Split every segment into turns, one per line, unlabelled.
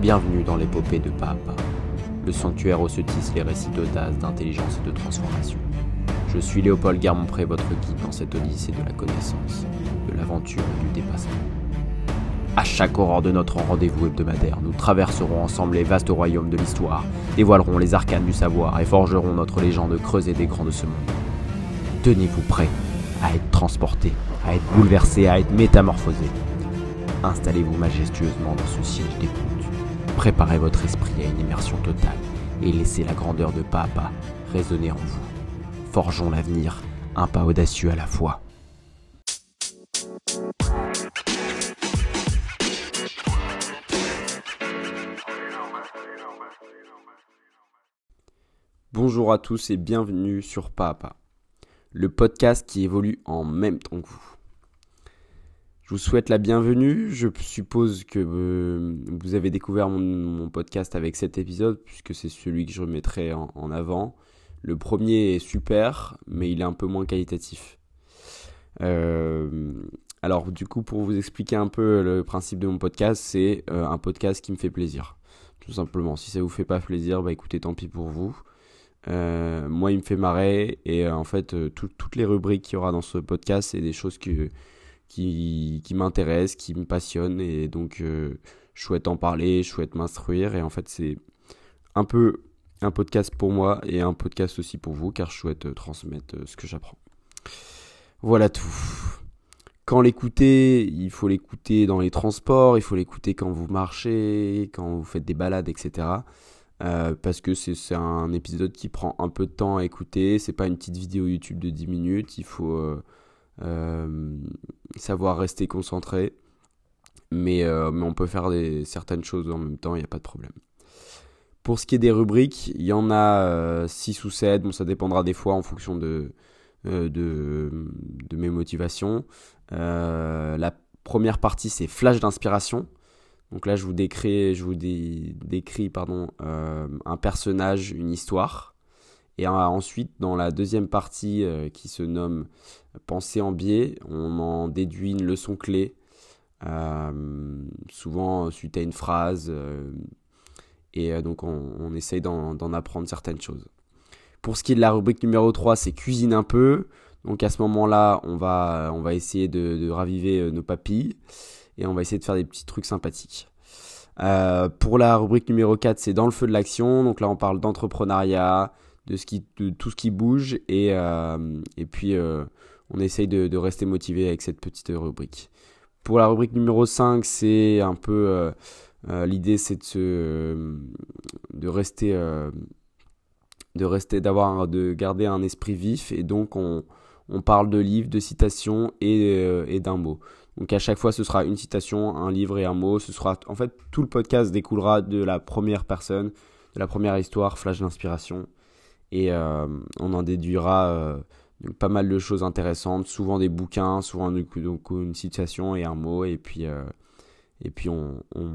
Bienvenue dans l'épopée de pas à pas, le sanctuaire où se tissent les récits d'audace, d'intelligence et de transformation. Je suis Léopold Guermont-Pré, votre guide dans cette odyssée de la connaissance, de l'aventure et du dépassement. À chaque aurore de notre rendez-vous hebdomadaire, nous traverserons ensemble les vastes royaumes de l'histoire, dévoilerons les arcanes du savoir et forgerons notre légende creusée des grands de ce monde. Tenez-vous prêts à être transportés, à être bouleversés, à être métamorphosés. Installez-vous majestueusement dans ce siège d'écoute. Préparez votre esprit à une immersion totale et laissez la grandeur de pas à résonner en vous. Forgeons l'avenir, un pas audacieux à la fois. Bonjour à tous et bienvenue sur Pas, le podcast qui évolue en même temps que vous. Je vous souhaite la bienvenue. Je suppose que euh, vous avez découvert mon, podcast avec cet épisode, puisque c'est celui que je remettrai en, avant. Le premier est super, mais il est un peu moins qualitatif. Euh, alors, du coup, pour vous expliquer un peu le principe de mon podcast, c'est euh, un podcast qui me fait plaisir. Tout simplement. Si ça vous fait pas plaisir, bah écoutez, tant pis pour vous. Moi, il me fait marrer et en fait, tout, toutes les rubriques qu'il y aura dans ce podcast, c'est des choses que, qui, m'intéressent, qui me passionnent et donc je souhaite en parler, je souhaite m'instruire et en fait, c'est un peu un podcast pour moi et un podcast aussi pour vous car je souhaite transmettre ce que j'apprends. Voilà tout. Quand l'écouter, il faut l'écouter dans les transports, il faut l'écouter quand vous marchez, quand vous faites des balades, etc. Euh, parce que c'est un épisode qui prend un peu de temps à écouter. C'est pas une petite vidéo YouTube de 10 minutes. Il faut euh, euh, savoir rester concentré. Mais, euh, mais on peut faire certaines choses en même temps, il n'y a pas de problème. Pour ce qui est des rubriques, il y en a 6 ou 7. Bon, ça dépendra des fois en fonction de, de, mes motivations. la première partie, c'est flash d'inspiration. Donc là, je vous décris, je vous dé, décris pardon, euh, un personnage, une histoire. Et euh, ensuite, dans la deuxième partie euh, qui se nomme Pensée en biais, on en déduit une leçon clé, euh, souvent suite à une phrase. et donc, on, essaye d'en apprendre certaines choses. Pour ce qui est de la rubrique numéro 3, c'est cuisine un peu. Donc à ce moment-là, on va, on va essayer de, raviver nos papilles et on va essayer de faire des petits trucs sympathiques. Pour la rubrique numéro 4, c'est dans le feu de l'action. Donc là, on parle d'entrepreneuriat, de, tout ce qui bouge. Et, euh, et puis, euh, on essaye de, rester motivé avec cette petite rubrique. Pour la rubrique numéro 5, c'est un peu... Euh, l'idée, c'est de, se, de rester... de rester, d'avoir, de garder un esprit vif. Et donc, on, on parle de livres, de citations et, et d'un mot. Donc à chaque fois, ce sera une citation, un livre et un mot. Ce sera, en fait, tout le podcast découlera de la première personne, de la première histoire, flash d'inspiration. Et euh, on en déduira euh, pas mal de choses intéressantes, souvent des bouquins, souvent une citation et un mot. Et puis, euh, et puis on, on,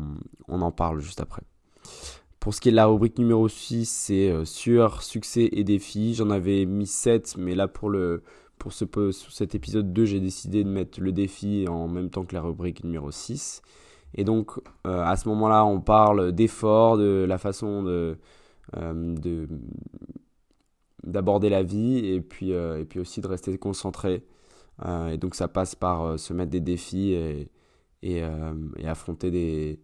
on, en parle juste après. Pour ce qui est de la rubrique numéro 6, c'est sur succès et défis. J'en avais mis 7, mais là pour le pour ce, cet épisode 2, j'ai décidé de mettre le défi en même temps que la rubrique numéro 6. Et donc, à ce moment-là, on parle d'efforts, de la façon de d'aborder la vie et puis, euh, et puis aussi de rester concentré. Euh, et donc, ça passe par euh, se mettre des défis et, affronter des,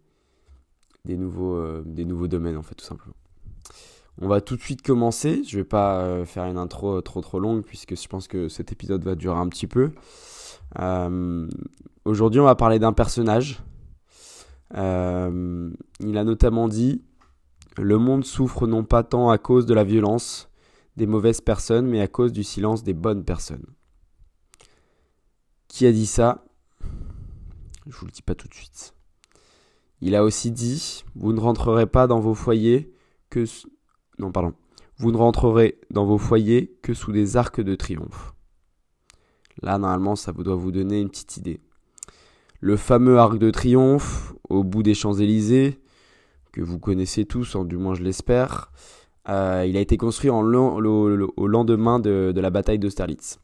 nouveaux, domaines, en fait, tout simplement. On va tout de suite commencer. Je vais pas faire une intro trop trop longue puisque je pense que cet épisode va durer un petit peu. Aujourd'hui, on va parler d'un personnage. Il a notamment dit Le monde souffre non pas tant à cause de la violence des mauvaises personnes, mais à cause du silence des bonnes personnes. Qui a dit ça? Je vous le dis pas tout de suite. Il a aussi dit Vous ne rentrerez pas dans vos foyers que non, pardon. Vous ne rentrerez dans vos foyers que sous des arcs de triomphe. Là, normalement, ça doit vous donner une petite idée. Le fameux arc de triomphe au bout des Champs-Élysées, que vous connaissez tous, du moins je l'espère, euh, il a été construit au lendemain de, la bataille d'Austerlitz.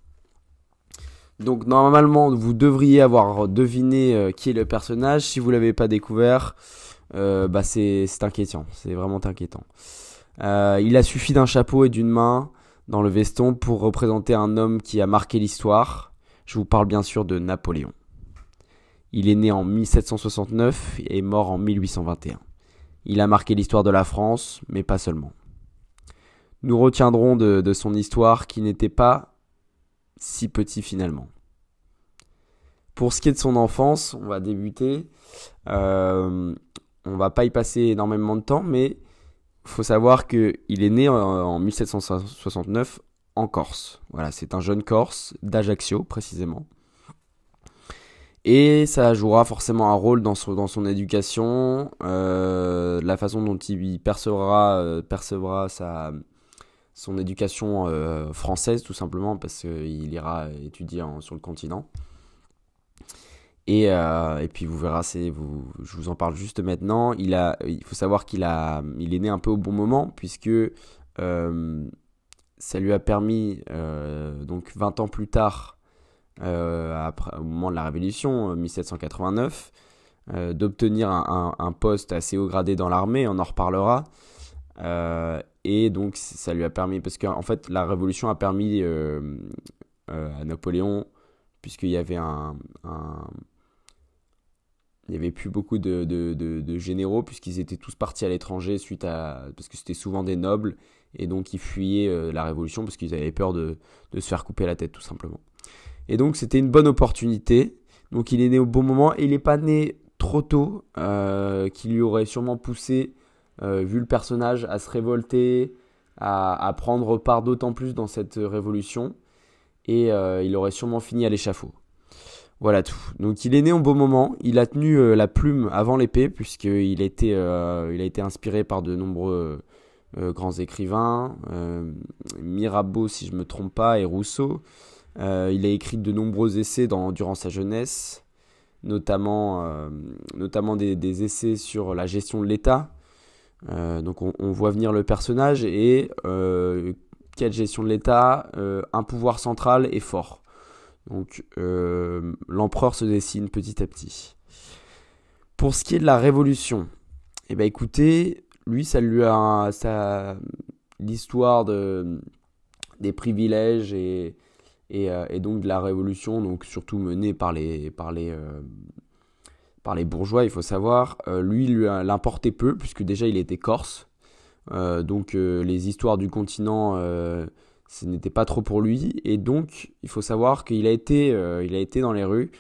Donc normalement, vous devriez avoir deviné qui est le personnage. Si vous l'avez pas découvert, bah c'est inquiétant. C'est vraiment inquiétant. il a suffi d'un chapeau et d'une main dans le veston pour représenter un homme qui a marqué l'histoire. Je vous parle bien sûr de Napoléon. Il est né en 1769 et est mort en 1821. Il a marqué l'histoire de la France, mais pas seulement. Nous retiendrons de, son histoire qui n'était pas si petit finalement. Pour ce qui est de son enfance, on va débuter. Euh, on va pas y passer énormément de temps, mais faut savoir qu'il est né en, 1769 en Corse. Voilà, c'est un jeune Corse d'Ajaccio précisément. Et ça jouera forcément un rôle dans son, dans son éducation, euh, la façon dont il percevra, euh, percevra sa, son éducation euh, française tout simplement parce qu'il ira étudier sur le continent. Et, euh, et puis vous verrez, vous, je vous en parle juste maintenant. Il, a, il faut savoir qu'il a, il est né un peu au bon moment, puisque euh, ça lui a permis, donc 20 ans plus tard, au moment de la Révolution, 1789, d'obtenir un, poste assez haut gradé dans l'armée, on en reparlera. Et donc ça lui a permis, parce qu'en fait la Révolution a permis à Napoléon, puisqu'il y avait un, il n'y avait plus beaucoup de, généraux puisqu'ils étaient tous partis à l'étranger suite à parce que c'était souvent des nobles et donc ils fuyaient euh, la révolution parce qu'ils avaient peur de, se faire couper la tête tout simplement. Et donc c'était une bonne opportunité. Donc il est né au bon moment et il n'est pas né trop tôt euh, qui lui aurait sûrement poussé euh, vu le personnage à se révolter, à, prendre part d'autant plus dans cette révolution et il aurait sûrement fini à l'échafaud. Voilà tout. Donc il est né au bon moment. Il a tenu euh, la plume avant l'épée puisqu'il a été, euh, inspiré par de nombreux euh, grands écrivains, Mirabeau si je me trompe pas et Rousseau. il a écrit de nombreux essais durant sa jeunesse, notamment des, essais sur la gestion de l'État. Donc on, voit venir le personnage et quelle gestion de l'État Un pouvoir central et fort. Donc euh, l'empereur se dessine petit à petit. Pour ce qui est de la révolution, eh ben écoutez, lui ça lui a ça l'histoire de des privilèges et, euh, et, donc de la révolution, donc surtout menée par les par les euh, par les bourgeois, il faut savoir. lui, lui l'importait peu puisque déjà il était corse, donc les histoires du continent ce n'était pas trop pour lui. Et donc, il faut savoir qu'il a, été, euh, il a été dans les rues,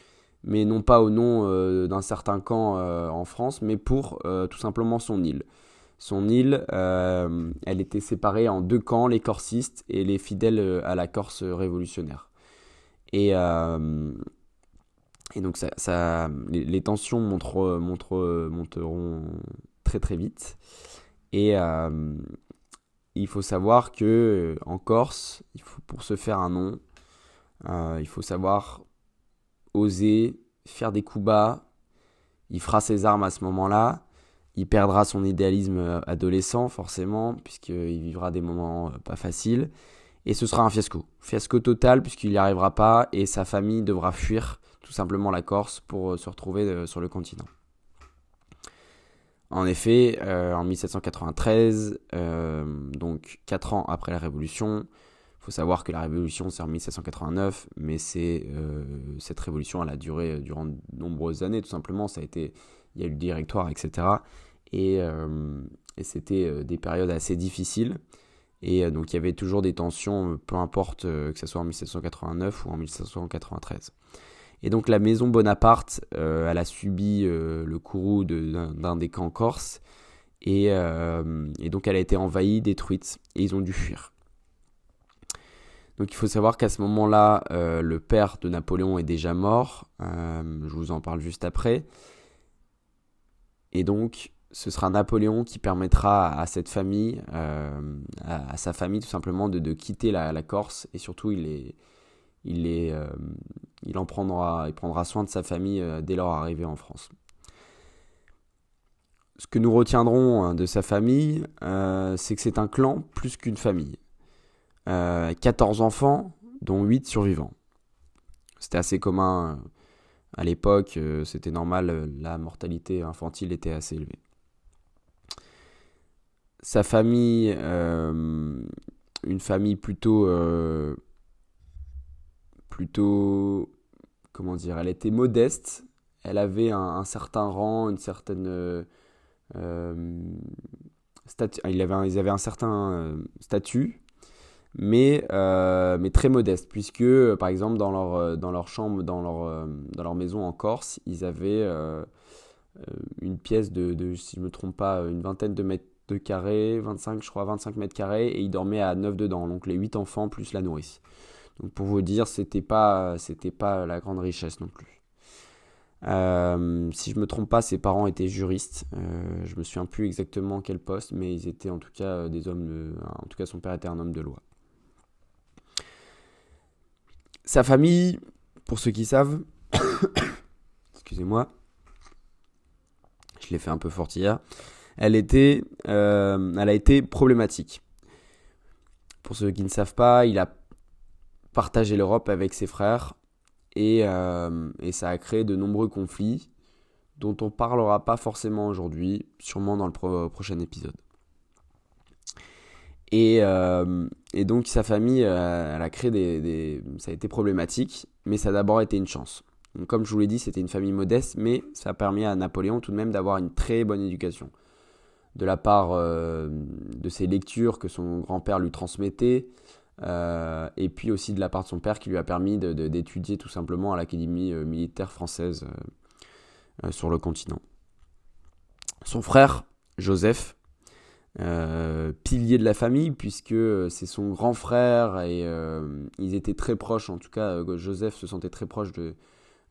mais non pas au nom euh, d'un certain camp euh, en France, mais pour tout simplement son île. Son île, elle était séparée en deux camps, les corsistes et les fidèles à la Corse révolutionnaire. Et, et donc, ça, les, tensions monteront très très vite. Et, il faut savoir que euh, en Corse, pour se faire un nom, euh, il faut savoir oser faire des coups bas. Il fera ses armes à ce moment-là. Il perdra son idéalisme euh, adolescent, forcément, puisqu'il vivra des moments pas faciles. Et ce sera un fiasco. Fiasco total, puisqu'il n'y arrivera pas et sa famille devra fuir tout simplement la Corse pour se retrouver sur le continent. En effet, euh, en 1793, euh, donc 4 ans après la Révolution, il faut savoir que la Révolution c'est en 1789, mais c'est euh, cette révolution elle a duré durant de nombreuses années tout simplement. Ça a été, il y a eu le directoire, etc. Et, et c'était des périodes assez difficiles. Et donc il y avait toujours des tensions, peu importe que ce soit en 1789 ou en 1793. Et donc la maison Bonaparte, euh, elle a subi euh, le courroux d'un des camps corses. Euh, et, donc elle a été envahie, détruite, et ils ont dû fuir. Donc il faut savoir qu'à ce moment-là, le père de Napoléon est déjà mort. je vous en parle juste après. Et donc ce sera Napoléon qui permettra à cette famille, à, sa famille tout simplement, de, quitter la, la, Corse. Et surtout, il est, euh, il prendra soin de sa famille euh, dès leur arrivée en France. Ce que nous retiendrons hein, de sa famille, euh, c'est que c'est un clan plus qu'une famille. 14 enfants, dont 8 survivants. C'était assez commun à l'époque, c'était normal, la mortalité infantile était assez élevée. Sa famille, une famille plutôt, plutôt, comment dire, elle était modeste, elle avait un, certain rang, une certaine un certain statut mais, euh, très modeste, puisque euh, par exemple dans leur, euh, chambre, dans leur, dans leur maison en Corse, ils avaient une pièce de, si je ne me trompe pas, une vingtaine de mètres de carré, 25 je crois, 25 mètres carrés, et ils dormaient à 9 dedans, donc les 8 enfants plus la nourrice. Donc pour vous dire, c'était pas, c'était pas la grande richesse non plus. si je me trompe pas, ses parents étaient juristes. je me souviens plus exactement quel poste, mais ils étaient en tout cas des hommes. en tout cas, son père était un homme de loi. Sa famille, pour ceux qui savent, excusez-moi, je l'ai fait un peu fort hier, elle, était, euh, elle a été problématique. Pour ceux qui ne savent pas, il a partagé l'Europe avec ses frères et, euh, et, ça a créé de nombreux conflits dont on parlera pas forcément aujourd'hui, sûrement dans le prochain épisode. Et, euh, et, donc sa famille, euh, elle a créé des, Ça a été problématique, mais ça a d'abord été une chance. Donc, comme je vous l'ai dit, c'était une famille modeste, mais ça a permis à Napoléon tout de même d'avoir une très bonne éducation. De la part de ses lectures que son grand-père lui transmettait, et puis aussi de la part de son père qui lui a permis d'étudier tout simplement à l'Académie militaire française sur le continent. Son frère, Joseph, euh, pilier de la famille puisque c'est son grand frère et euh, ils étaient très proches, en tout cas Joseph se sentait très proche de,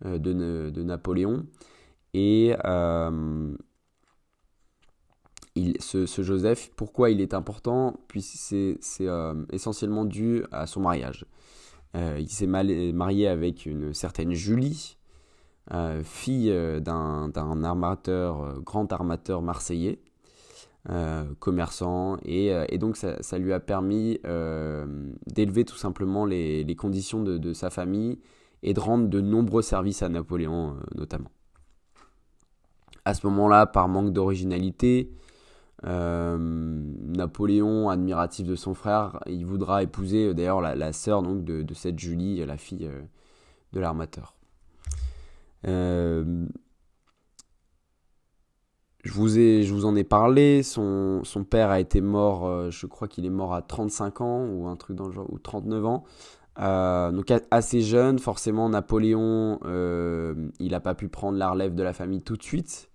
euh, de, Napoléon. Et ce, Joseph, pourquoi il est important Puisque c'est essentiellement dû à son mariage. il s'est marié avec une certaine Julie, fille d'un armateur, grand armateur marseillais. Euh, commerçant et, euh, donc ça, lui a permis euh, d'élever tout simplement les, les conditions de, de, sa famille et de rendre de nombreux services à Napoléon notamment. À ce moment-là, par manque d'originalité, Napoléon, admiratif de son frère, il voudra épouser d'ailleurs la, sœur donc de, cette Julie, la fille de l'armateur. Je vous, en ai parlé, son, père a été mort, euh, je crois qu'il est mort à 35 ans ou un truc ou 39 ans. Euh, donc assez jeune, forcément Napoléon, euh, il n'a pas pu prendre la relève de la famille tout de suite,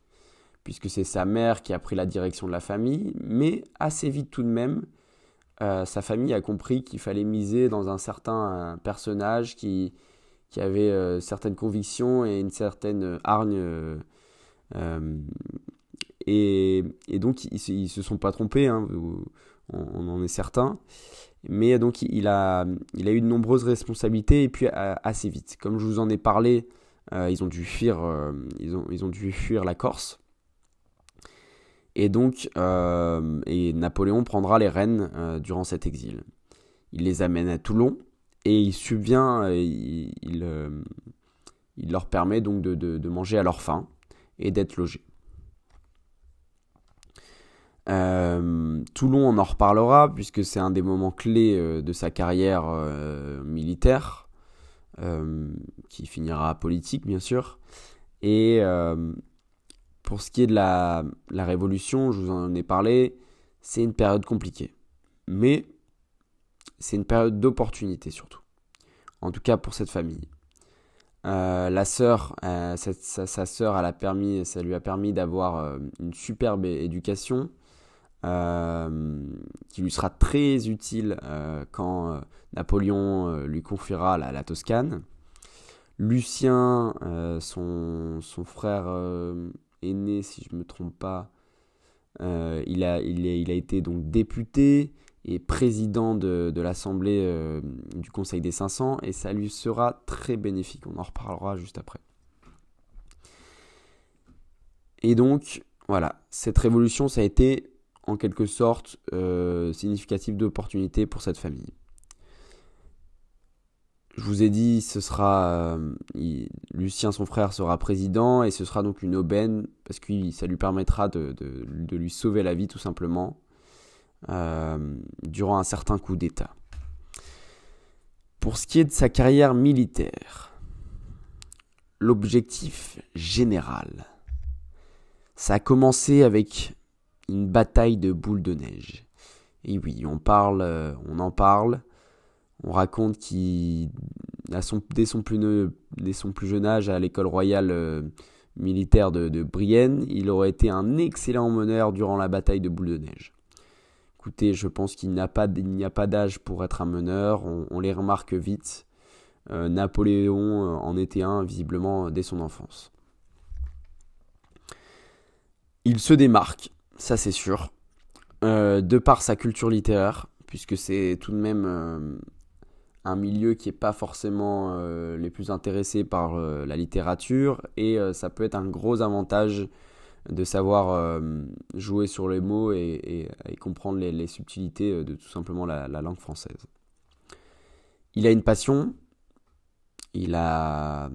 puisque c'est sa mère qui a pris la direction de la famille, mais assez vite tout de même, sa famille a compris qu'il fallait miser dans un certain personnage qui, qui avait certaines convictions et une certaine hargne et, donc, ils, ne se sont pas trompés, hein, on, en est certain. Mais donc, il a, il a eu de nombreuses responsabilités et puis assez vite. Comme je vous en ai parlé, euh, ils, ont dû fuir, euh, ils, ont, ils ont dû fuir la Corse. Et donc, euh, et Napoléon prendra les rênes durant cet exil. Il les amène à Toulon et il subvient, il, il, leur permet donc de, de, de manger à leur faim et d'être logés. Euh, Toulon, on en reparlera, puisque c'est un des moments clés euh, de sa carrière euh, militaire, qui finira politique, bien sûr. Et pour ce qui est de la, Révolution, je vous en ai parlé, c'est une période compliquée. Mais c'est une période d'opportunité surtout. En tout cas pour cette famille. la sœur, sa, sa, sœur, permis, ça lui a permis d'avoir une superbe éducation euh, qui lui sera très utile euh, quand euh, Napoléon lui confiera la, Toscane. Lucien, son, frère aîné, si je ne me trompe pas, il, a, il, a été donc député et président de, l'Assemblée du Conseil des 500 et ça lui sera très bénéfique. On en reparlera juste après. Et donc, voilà, cette révolution, ça a été en quelque sorte euh, significatif d'opportunité pour cette famille. Je vous ai dit, ce sera Lucien, son frère, sera président et ce sera donc une aubaine parce que ça lui permettra de, lui sauver la vie tout simplement durant un certain coup d'État. Pour ce qui est de sa carrière militaire, l'objectif général, ça a commencé avec une bataille de boules de neige. Et oui, on parle, euh, on en parle. On raconte qu'il, dès, son plus, jeune âge, à l'école royale euh, militaire de, Brienne, il aurait été un excellent meneur durant la bataille de boules de neige. Écoutez, je pense qu'il n'y a pas, d'âge pour être un meneur, on, les remarque vite. Euh, Napoléon euh, en était un, visiblement, dès son enfance. Il se démarque, ça c'est sûr, de par sa culture littéraire, puisque c'est tout de même un milieu qui n'est pas forcément les plus intéressés par la littérature, et ça peut être un gros avantage de savoir euh, jouer sur les mots et, comprendre les, subtilités euh, de tout simplement la, langue française. Il a une passion, il a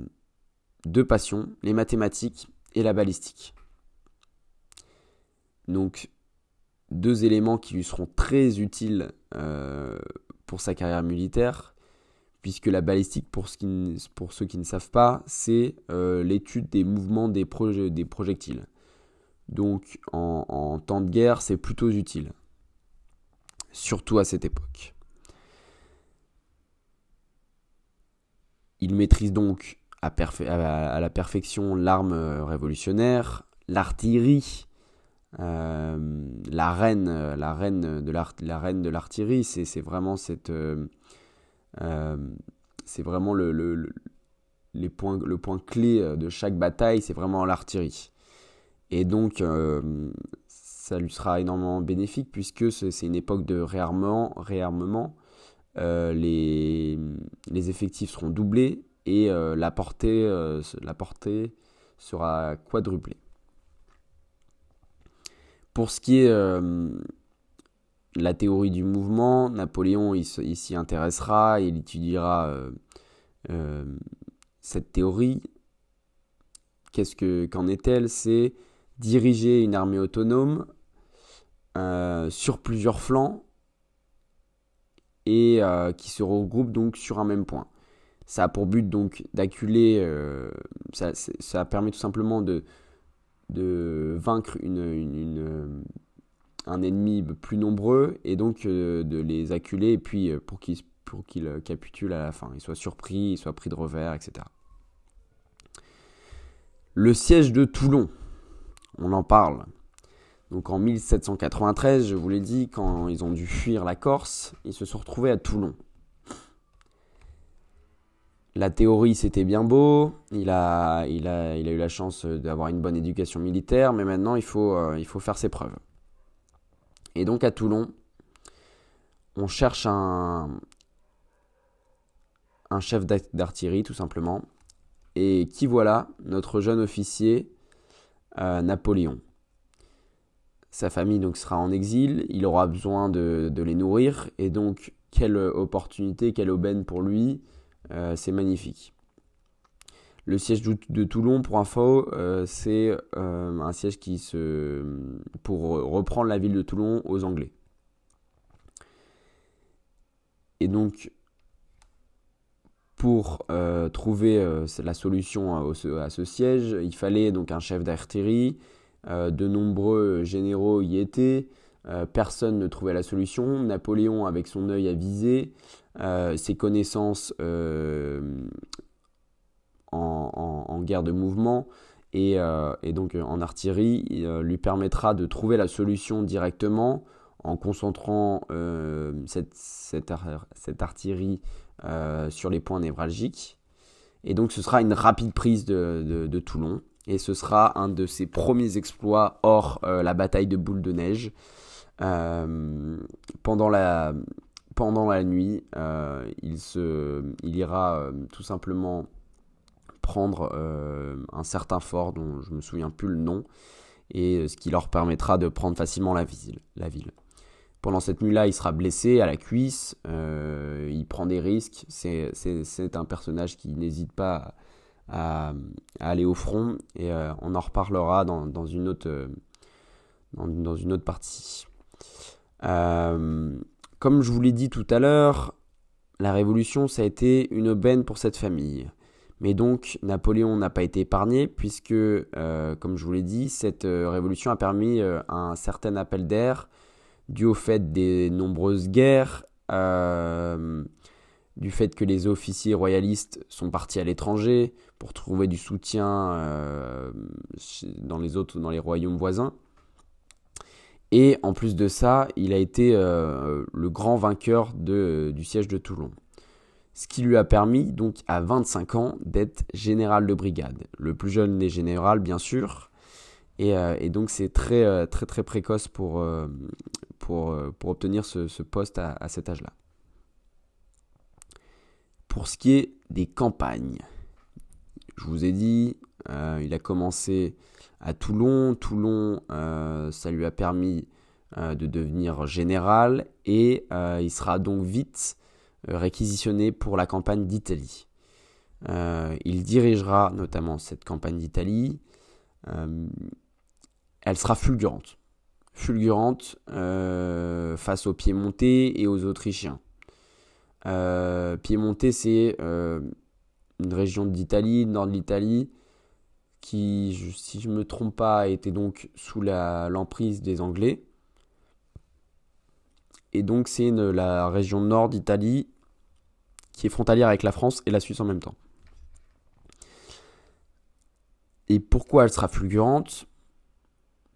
deux passions, les mathématiques et la balistique. Donc deux éléments qui lui seront très utiles euh, pour sa carrière militaire, puisque la balistique, pour, ceux qui ne savent pas, c'est l'étude des mouvements des projectiles. Donc en, temps de guerre, c'est plutôt utile. Surtout à cette époque. Il maîtrise donc à, la perfection l'arme révolutionnaire, l'artillerie, euh, la reine, la reine de l'artillerie, c'est vraiment cette, euh, euh, c'est vraiment le, les points, le point clé de chaque bataille, c'est vraiment l'artillerie. Et donc, euh, ça lui sera énormément bénéfique puisque c'est une époque de réarmement. réarmement. Euh, les, les, effectifs seront doublés et euh, la, portée, la portée sera quadruplée. Pour ce qui est la théorie du mouvement, Napoléon il, s'y intéressera, il étudiera cette théorie. Qu'est-ce que qu'en est-elle? C'est diriger une armée autonome euh, sur plusieurs flancs et euh, qui se regroupe donc sur un même point. Ça a pour but donc d'acculer, euh, ça, permet tout simplement de, de vaincre une, un ennemi plus nombreux et donc de les acculer et puis pour qu'ils pour qu'il capitulent à la fin, ils soient surpris, ils soient pris de revers, etc. Le siège de Toulon on en parle. Donc en 1793, je vous l'ai dit, quand ils ont dû fuir la Corse, ils se sont retrouvés à Toulon. La théorie, c'était bien beau, il a, eu la chance d'avoir une bonne éducation militaire, mais maintenant, euh, il faut faire ses preuves. Et donc à Toulon, on cherche un, chef d'artillerie, tout simplement. Et qui voilà Notre jeune officier Napoléon. Sa famille donc sera en exil, il aura besoin de, les nourrir, et donc quelle opportunité, quelle aubaine pour lui, euh, c'est magnifique. Le siège de Toulon, pour info, euh, c'est euh, un siège qui se pour reprendre la ville de Toulon aux Anglais. Et donc, pour euh, trouver la solution à, ce siège, il fallait donc un chef d'artillerie. De nombreux généraux y étaient. personne ne trouvait la solution. Napoléon, avec son œil avisé, ses connaissances en, guerre de mouvement et, donc en artillerie, lui permettra de trouver la solution directement en concentrant cette, artillerie euh, sur les points névralgiques. Et donc ce sera une rapide prise de, Toulon. Et ce sera un de ses premiers exploits hors euh, la bataille de boule de neige. Euh, pendant, la, pendant la nuit, il, se, il ira tout simplement prendre un certain fort dont je me souviens plus le nom et ce qui leur permettra de prendre facilement la ville. La ville. Pendant cette nuit-là, il sera blessé à la cuisse, il prend des risques. C'est un personnage qui n'hésite pas à, aller au front et on en reparlera dans, une, autre, dans, une autre partie. comme je vous l'ai dit tout à l'heure, la révolution, ça a été une aubaine pour cette famille. Mais donc Napoléon n'a pas été épargné puisque, euh, comme je vous l'ai dit, cette euh, révolution a permis euh, un certain appel d'air dû au fait des nombreuses guerres, du fait que les officiers royalistes sont partis à l'étranger pour trouver du soutien dans les autres, dans les royaumes voisins. Et en plus de ça, il a été le grand vainqueur du siège de Toulon ce qui lui a permis donc à 25 ans d'être général de brigade. Le plus jeune des généraux bien sûr, et, euh, donc c'est très, euh, très très précoce pour, euh, obtenir ce, poste à, cet âge-là. Pour ce qui est des campagnes, je vous ai dit, il a commencé à Toulon. Toulon, ça lui a permis de devenir général et il sera donc vite réquisitionné pour la campagne d'Italie. Euh, il dirigera notamment cette campagne d'Italie. Euh, elle sera fulgurante. Fulgurante face aux Piémontais et aux Autrichiens. Piémontais, c'est une région d'Italie, nord de l'Italie, qui, si je ne me trompe pas, était donc sous l'emprise des Anglais. Et donc c'est la région nord d'Italie qui est frontalière avec la France et la Suisse en même temps. Et pourquoi elle sera fulgurante?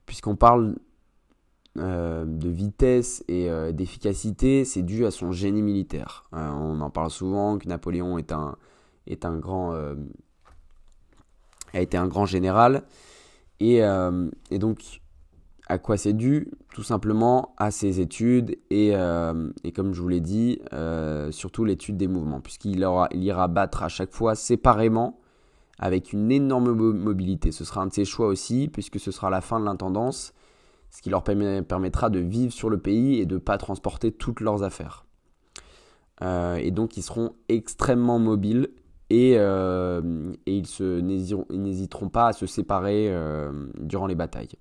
Puisqu'on parle euh, de vitesse et euh, d'efficacité, c'est dû à son génie militaire. Euh, on en parle souvent que Napoléon est un, est un grand, a été un grand général. Et, et donc à quoi c'est dû Tout simplement à ses études et, euh, comme je vous l'ai dit, euh, surtout l'étude des mouvements, puisqu'il il ira battre à chaque fois séparément avec une énorme mobilité. Ce sera un de ses choix aussi, puisque ce sera la fin de l'intendance, ce qui leur permettra de vivre sur le pays et de ne pas transporter toutes leurs affaires. Euh, et donc ils seront extrêmement mobiles et, et ils n'hésiteront pas à se séparer durant les batailles.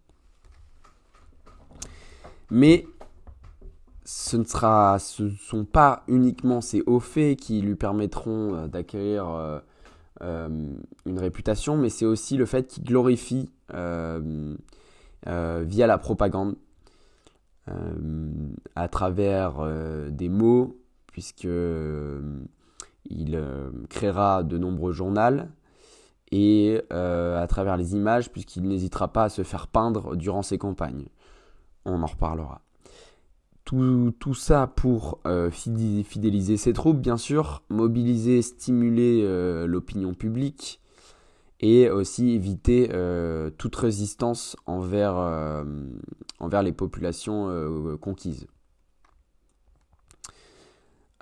Mais ce ne sera, sont pas uniquement ces hauts faits qui lui permettront euh, d'acquérir euh, euh, une réputation, mais c'est aussi le fait qu'il glorifie via la propagande, à travers des mots, puisque il créera de nombreux journaux et à travers les images, puisqu'il n'hésitera pas à se faire peindre durant ses campagnes on en reparlera. Tout, ça pour euh, fidéliser ses troupes, bien sûr, mobiliser, stimuler euh, l'opinion publique et aussi éviter euh, toute résistance envers, envers les populations conquises.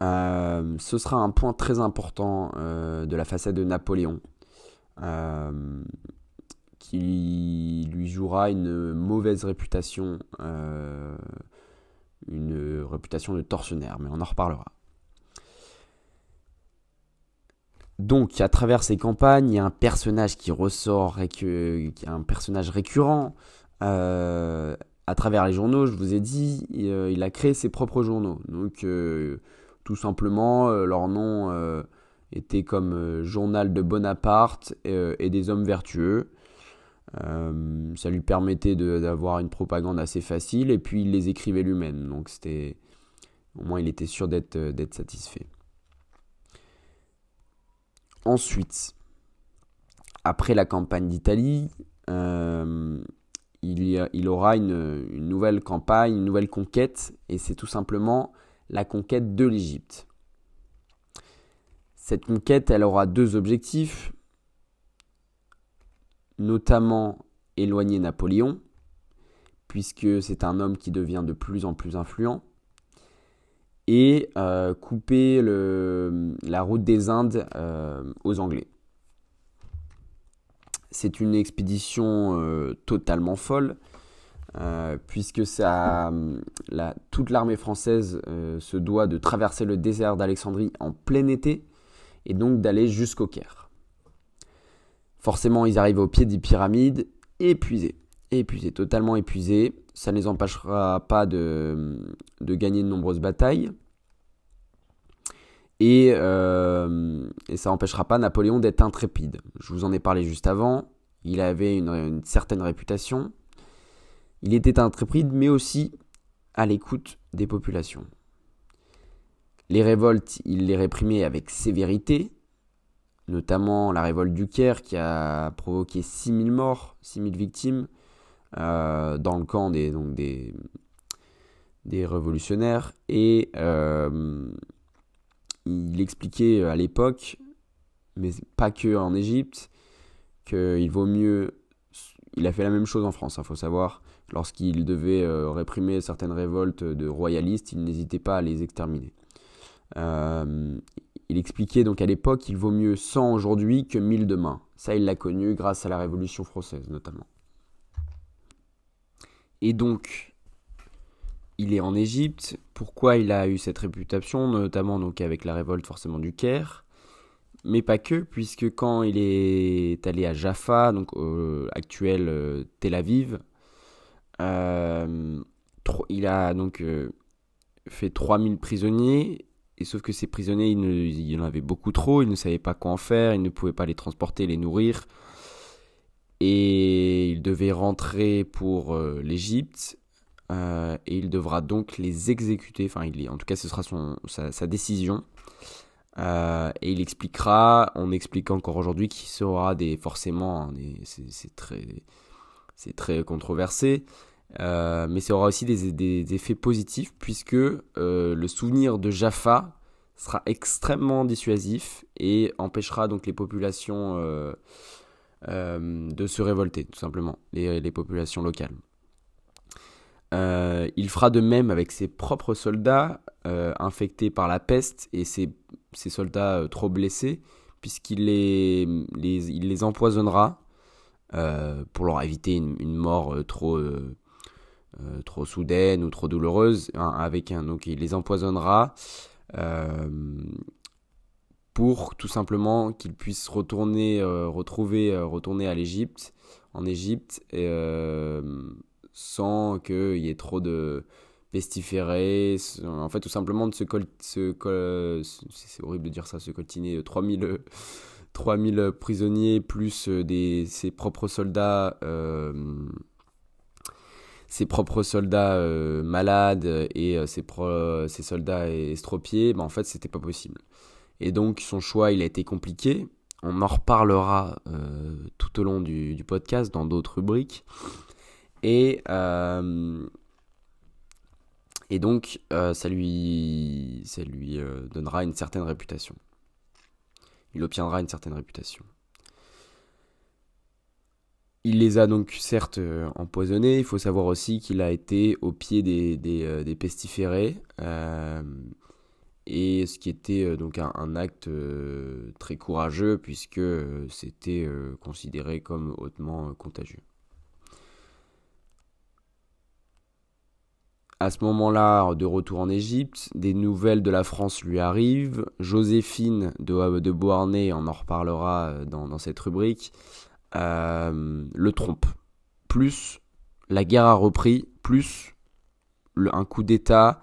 ce sera un point très important de la façade de Napoléon qui lui jouera une mauvaise réputation, euh, une réputation de tortionnaire, mais on en reparlera. Donc, à travers ces campagnes, il y a un personnage qui ressort, un personnage récurrent. Euh, à travers les journaux, je vous ai dit, euh, il a créé ses propres journaux. Donc, tout simplement, leur nom était comme Journal de Bonaparte et des hommes vertueux. Euh, ça lui permettait d'avoir une propagande assez facile et puis il les écrivait lui-même. Donc c'était au moins il était sûr d'être euh, satisfait. Ensuite, après la campagne d'Italie, euh, il, il, aura une, une, nouvelle campagne, une nouvelle conquête, et c'est tout simplement la conquête de l'Égypte. Cette conquête, elle aura deux objectifs notamment éloigner Napoléon, puisque c'est un homme qui devient de plus en plus influent, et euh, couper la route des Indes euh, aux Anglais. C'est une expédition euh, totalement folle. puisque toute l'armée française se doit de traverser le désert d'Alexandrie en plein été et donc d'aller jusqu'au Caire. Forcément, ils arrivent au pied des pyramides épuisés, épuisés, totalement épuisés. Ça ne les empêchera pas de, gagner de nombreuses batailles. Et, euh, et ça n'empêchera pas Napoléon d'être intrépide. Je vous en ai parlé juste avant. Il avait une certaine réputation. Il était intrépide, mais aussi à l'écoute des populations. Les révoltes, il les réprimait avec sévérité, notamment la révolte du Caire qui a provoqué 6000 morts, 6000 victimes euh, dans le camp des, révolutionnaires. Et euh, il expliquait à l'époque, mais pas que en Égypte, qu'il vaut mieux. Il a fait la même chose en France, il hein, faut savoir. Lorsqu'il devait euh, réprimer certaines révoltes de royalistes, il n'hésitait pas à les exterminer. Euh, il expliquait donc à l'époque qu'il vaut mieux 100 aujourd'hui que 1000 demain. Ça, il l'a connu grâce à la Révolution française notamment. Et donc, il est en Égypte. Pourquoi il a eu cette réputation, notamment avec la révolte forcément du Caire, mais pas que, puisque quand il est allé à Jaffa, donc actuel euh, Tel Aviv, euh, il a donc fait 3000 prisonniers et sauf que ces prisonniers, il, y en avait beaucoup trop, il ne savait pas quoi en faire, il ne pouvait pas les transporter, les nourrir. Et il devait rentrer pour euh, l'Égypte. Euh, et il devra donc les exécuter. En tout cas, ce sera sa, décision. Euh, et il expliquera, on explique encore aujourd'hui qu'il sera des, forcément, hein, c'est très, c'est très controversé, euh, mais ça aura aussi des, effets positifs puisque euh, le souvenir de Jaffa sera extrêmement dissuasif et empêchera donc les populations euh, de se révolter, tout simplement, les, populations locales. il fera de même avec ses propres soldats infectés par la peste et ses, soldats trop blessés, puisqu'il les, empoisonnera pour leur éviter une mort trop euh, trop soudaine ou trop douloureuse, hein, avec un, donc il les empoisonnera euh, pour tout simplement qu'ils puissent retourner, euh, retrouver, retourner à l'Égypte, en Égypte, sans qu'il y ait trop de pestiférés, en fait tout simplement de se, se c'est horrible de dire ça, se coltiner 3000 3000 prisonniers plus des, ses propres soldats ses propres soldats euh, malades et euh, ses, ses, soldats estropiés, ben en fait c'était pas possible. Et donc son choix il a été compliqué. On en reparlera euh, tout au long du, podcast dans d'autres rubriques. Et, et donc ça lui, ça lui donnera une certaine réputation. Il obtiendra une certaine réputation. Il les a donc certes euh, empoisonnés, il faut savoir aussi qu'il a été au pied des, euh, pestiférés, euh, et ce qui était donc un, acte très courageux puisque c'était considéré comme hautement contagieux. À ce moment-là, de retour en Égypte, des nouvelles de la France lui arrivent. Joséphine de, de Beauharnais, on en reparlera dans cette rubrique, euh, le trompe. Plus la guerre a repris, plus un coup d'État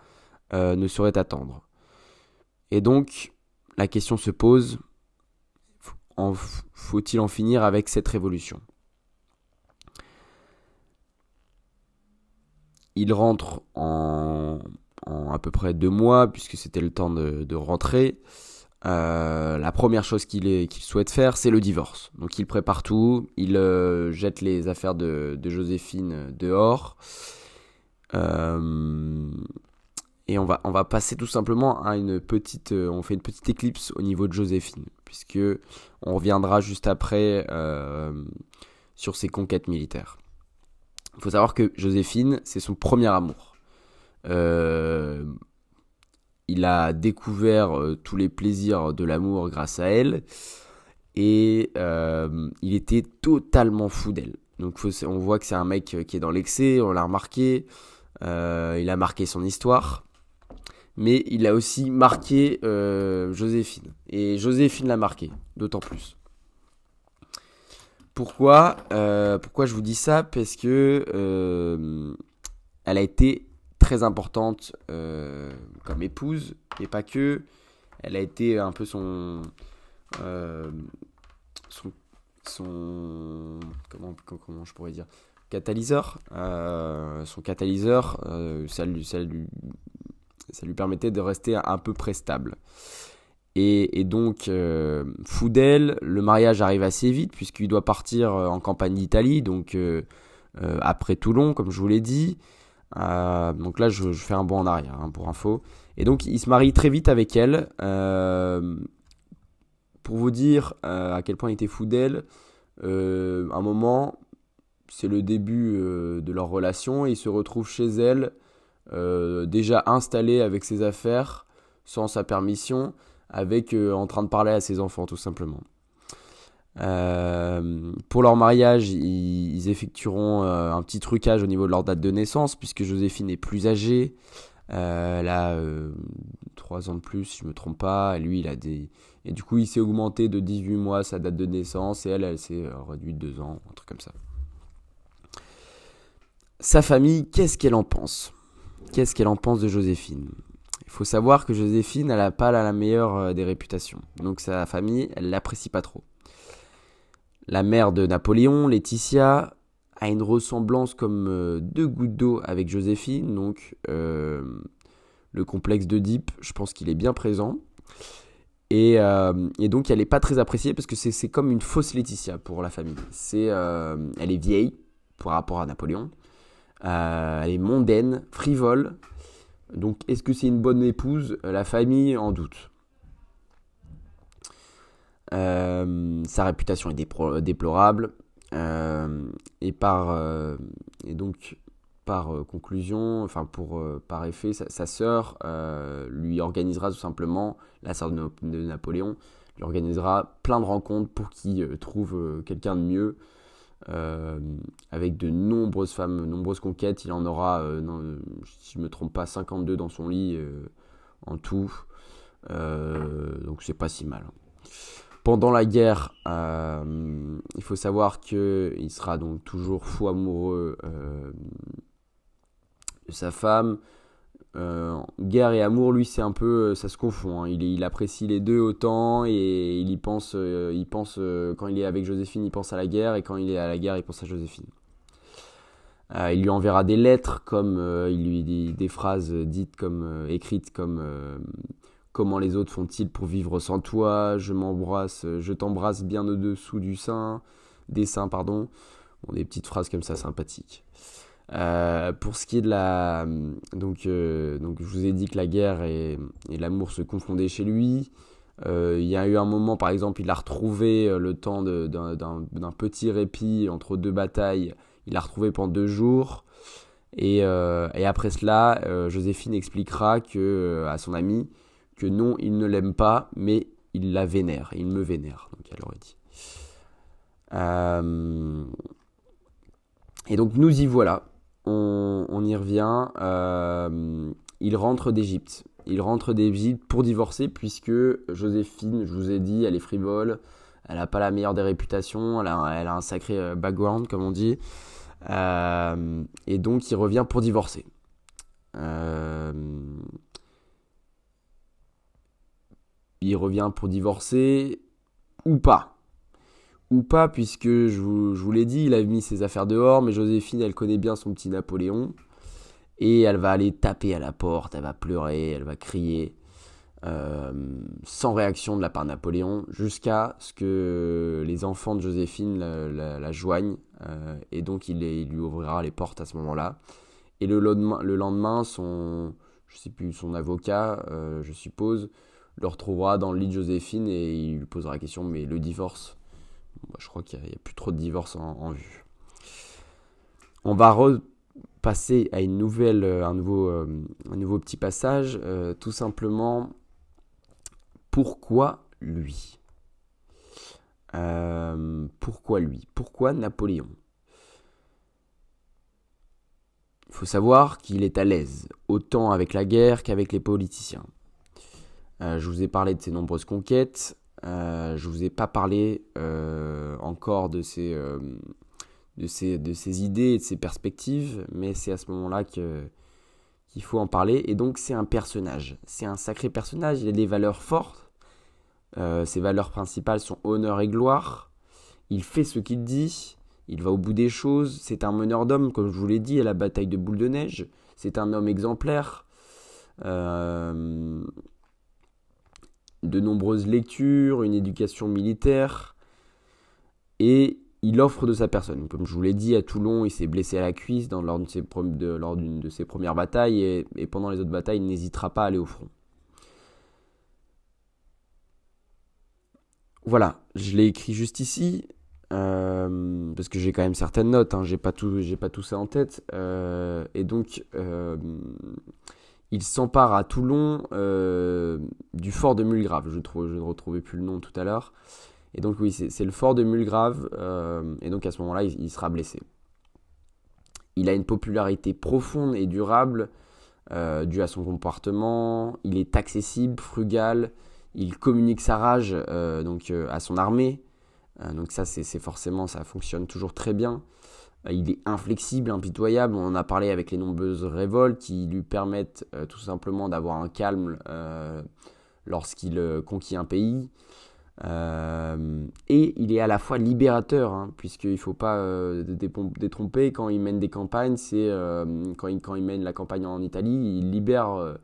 euh, ne saurait attendre. Et donc, la question se pose, faut-il en finir avec cette révolution? Il rentre en, à peu près deux mois, puisque c'était le temps de rentrer. Euh, la première chose qu'il souhaite faire, c'est le divorce. Donc il prépare tout, il euh, jette les affaires de, Joséphine dehors. Euh, et on va, on va passer tout simplement à une petite... on fait une petite éclipse au niveau de Joséphine, puisque on reviendra juste après sur ses conquêtes militaires. Il faut savoir que Joséphine, c'est son premier amour. Euh, il a découvert euh, tous les plaisirs de l'amour grâce à elle. Et euh, il était totalement fou d'elle. Donc on voit que c'est un mec qui est dans l'excès, on l'a remarqué. il a marqué son histoire mais il a aussi marqué euh, Joséphine. Et Joséphine l'a marqué, d'autant plus. Pourquoi euh, Pourquoi je vous dis ça? Parce que euh, elle a été très importante comme épouse, et pas que. Elle a été un peu son. son, son comment, comment je pourrais dire? Catalyseur son catalyseur ça lui, ça lui ça lui permettait de rester un peu près stable. Et, donc, euh, fou d'elle, le mariage arrive assez vite puisqu'il doit partir euh, en campagne d'Italie, donc euh, après Toulon, comme je vous l'ai dit. Donc là, je, fais un bond en arrière hein, pour info. Et donc, il se marie très vite avec elle. pour vous dire à quel point il était fou d'elle, un moment, c'est le début de leur relation, et il se retrouve chez elle euh, déjà installé avec ses affaires, sans sa permission, avec euh, en train de parler à ses enfants tout simplement. Euh, pour leur mariage, ils, effectueront un petit trucage au niveau de leur date de naissance, puisque Joséphine est plus âgée. elle a 3 ans de plus, si je ne me trompe pas. Et lui, il a des. Et du coup, il s'est augmenté de 18 mois sa date de naissance, et elle, elle s'est réduite de 2 ans, un truc comme ça. Sa famille, qu'est-ce qu'elle en pense? Qu'est-ce qu'elle en pense de Joséphine? Il faut savoir que Joséphine, elle n'a pas la, meilleure euh, des réputations. Donc sa famille, elle l'apprécie pas trop. La mère de Napoléon, Laetitia, a une ressemblance comme euh, deux gouttes d'eau avec Joséphine. Donc euh, le complexe d'Oedipe, je pense qu'il est bien présent. Et, donc elle n'est pas très appréciée parce que c'est comme une fausse Laetitia pour la famille. C'est, elle est vieille par rapport à Napoléon. Euh, elle est mondaine, frivole. Donc est-ce que c'est une bonne épouse? La famille en doute. Euh, sa réputation est déplorable. Euh, et par et donc par conclusion, enfin pour par effet, sa, sœur lui organisera tout simplement la sœur de, Napoléon lui organisera plein de rencontres pour qu'il trouve quelqu'un de mieux euh, avec de nombreuses femmes, nombreuses conquêtes. Il en aura, euh, si je ne me trompe pas, 52 dans son lit euh, en tout. donc c'est pas si mal. Pendant la guerre, il faut savoir qu'il sera donc toujours fou amoureux de sa femme. Euh, guerre et amour, lui, c'est un peu, euh, ça se confond. Hein. Il, apprécie les deux autant et il y pense, euh, il pense quand il est avec Joséphine, il pense à la guerre et quand il est à la guerre, il pense à Joséphine. il lui enverra des lettres, comme il lui dit des phrases dites comme écrites comme comment les autres font-ils pour vivre sans toi? Je m'embrasse, je t'embrasse bien au-dessous du sein, des seins, pardon. Des petites phrases comme ça sympathiques. Euh, pour ce qui est de la. Donc, euh, donc, je vous ai dit que la guerre et, l'amour se confondaient chez lui. Euh, il y a eu un moment, par exemple, il a retrouvé le temps d'un petit répit entre deux batailles. Il l'a retrouvé pendant deux jours. Et, et après cela, Joséphine expliquera que, à son ami que non, il ne l'aime pas, mais il la vénère. Il me vénère, donc elle aurait dit. et donc nous y voilà on, y revient. Euh, il rentre d'Égypte. Il rentre d'Égypte pour divorcer puisque Joséphine, je vous ai dit, elle est frivole. Elle n'a pas la meilleure des réputations. Elle a, un sacré euh, background, comme on dit. Euh, et donc, il revient pour divorcer. Il revient pour divorcer ou pas ou pas, puisque je vous, l'ai dit, il a mis ses affaires dehors, mais Joséphine, elle connaît bien son petit Napoléon, et elle va aller taper à la porte, elle va pleurer, elle va crier, euh, sans réaction de la part de Napoléon, jusqu'à ce que les enfants de Joséphine la, joignent, euh, et donc il, lui ouvrira les portes à ce moment-là. Et le lendemain, le lendemain son, je sais plus, son avocat, euh, je suppose, le retrouvera dans le lit de Joséphine et il lui posera la question, mais le divorce? Je crois qu'il n'y a, plus trop de divorces en, vue. On va repasser à euh, un, nouveau, euh, un nouveau petit passage. Euh, tout simplement, pourquoi lui? Pourquoi lui? Pourquoi Napoléon? Il faut savoir qu'il est à l'aise, autant avec la guerre qu'avec les politiciens. Euh, je vous ai parlé de ses nombreuses conquêtes. Euh, je vous ai pas parlé euh, encore de ses, idées et de ses perspectives, mais c'est à ce moment-là qu'il faut en parler. Et donc c'est un personnage. C'est un sacré personnage. Il a des valeurs fortes. ses valeurs principales sont honneur et gloire. Il fait ce qu'il dit. Il va au bout des choses. C'est un meneur d'hommes, comme je vous l'ai dit, à la bataille de boule de neige. C'est un homme exemplaire. De nombreuses lectures, une éducation militaire, et il offre de sa personne. Comme je vous l'ai dit, à Toulon, il s'est blessé à la cuisse lors, d'une de, ses premières batailles, et, pendant les autres batailles, il n'hésitera pas à aller au front. Voilà, je l'ai écrit juste ici. Euh, parce que j'ai quand même certaines notes, hein, j'ai pas tout, j'ai pas tout ça en tête, euh, et donc euh, il s'empare à Toulon euh, du fort de Mulgrave. Je, ne retrouvais plus le nom tout à l'heure. Et donc oui, c'est le fort de Mulgrave, euh, et donc à ce moment-là, il, il, sera blessé. Il a une popularité profonde et durable euh, due à son comportement. Il est accessible, frugal. Il communique sa rage donc à son armée. donc ça, c'est forcément, ça fonctionne toujours très bien. Euh, il est inflexible, impitoyable. On en a parlé avec les nombreuses révoltes qui lui permettent euh, tout simplement d'avoir un calme euh, lorsqu'il conquit un pays. et il est à la fois libérateur, hein, puisqu'il ne faut pas détromper, quand il mène des campagnes, c'est quand, il, mène la campagne en Italie, il libère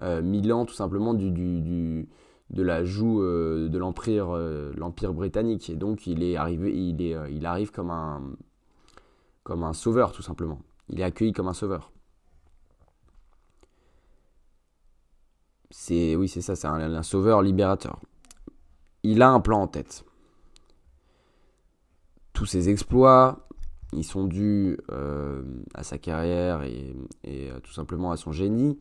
Milan tout simplement de la joue de l'empire britannique. Et donc il, est arrivé, il arrive comme un comme un sauveur tout simplement. Il est accueilli comme un sauveur. C'est oui, c'est ça, c'est un, sauveur libérateur. Il a un plan en tête. Tous ses exploits, ils sont dus euh, à sa carrière et, euh, tout simplement à son génie,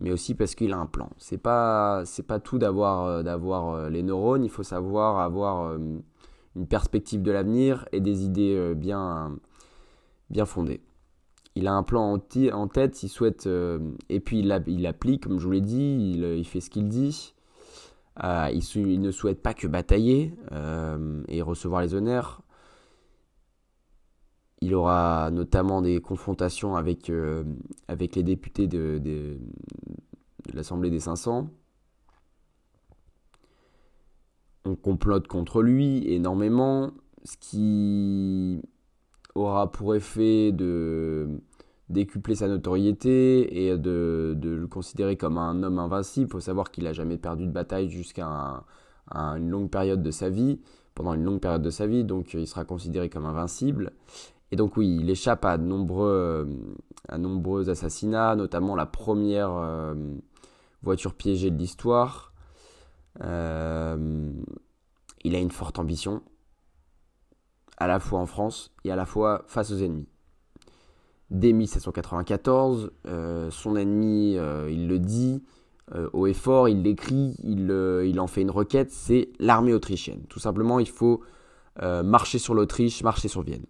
mais aussi parce qu'il a un plan. C'est pas pas tout d'avoir euh, d'avoir les neurones, il faut savoir avoir une perspective de l'avenir et des idées bien bien fondé. Il a un plan en, tête, il souhaite, euh, et puis il, il, applique, comme je vous l'ai dit, il, il, fait ce qu'il dit. Euh, il, ne souhaite pas que batailler euh, et recevoir les honneurs. Il aura notamment des confrontations avec, avec les députés de, de, de l'Assemblée des 500. On complote contre lui énormément, ce qui aura pour effet de décupler sa notoriété et de, le considérer comme un homme invincible. Il faut savoir qu'il n'a jamais perdu de bataille jusqu'à une longue période de sa vie, pendant une longue période de sa vie, donc il sera considéré comme invincible. Et donc oui, il échappe à nombreux, à nombreux assassinats, notamment la première euh, voiture piégée de l'histoire. Euh, il a une forte ambition, à la fois en France et à la fois face aux ennemis. Dès 1794, euh, son ennemi, euh, il le dit, euh, haut et fort, il l'écrit, il, il, en fait une requête, c'est l'armée autrichienne. Tout simplement, il faut marcher sur l'Autriche, marcher sur Vienne.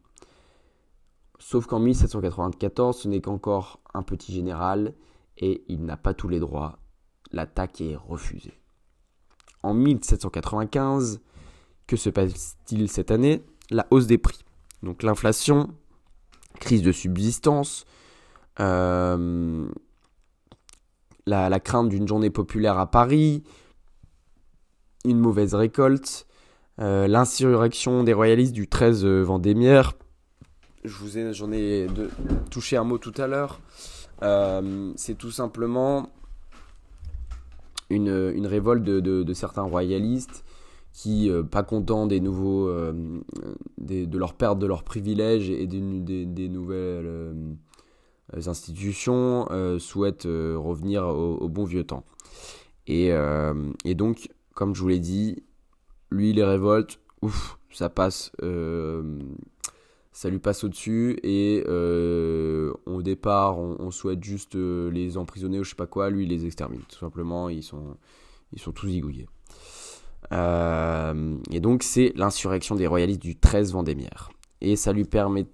Sauf qu'en 1794, ce n'est qu'encore un petit général et il n'a pas tous les droits. L'attaque est refusée. En 1795, que se passe-t-il cette année? La hausse des prix. Donc l'inflation, crise de subsistance, euh, la, crainte d'une journée populaire à Paris, une mauvaise récolte, euh, l'insurrection des royalistes du 13 Vendémiaire. Je vous ai, j'en ai touché un mot tout à l'heure. Euh, c'est tout simplement une, révolte de, certains royalistes qui, euh, pas contents des nouveaux, euh, de leur perte de leurs privilèges et des, nouvelles euh, institutions, souhaitent revenir au, bon vieux temps. Et, et, donc, comme je vous l'ai dit, lui, les révoltes, ouf, ça passe, ça lui passe au-dessus et au départ, on, souhaite juste les emprisonner ou je sais pas quoi, lui, il les extermine. Tout simplement, ils sont, ils sont tous zigouillés. Euh, et donc c'est l'insurrection des royalistes du 13 Vendémiaire. Et ça lui permet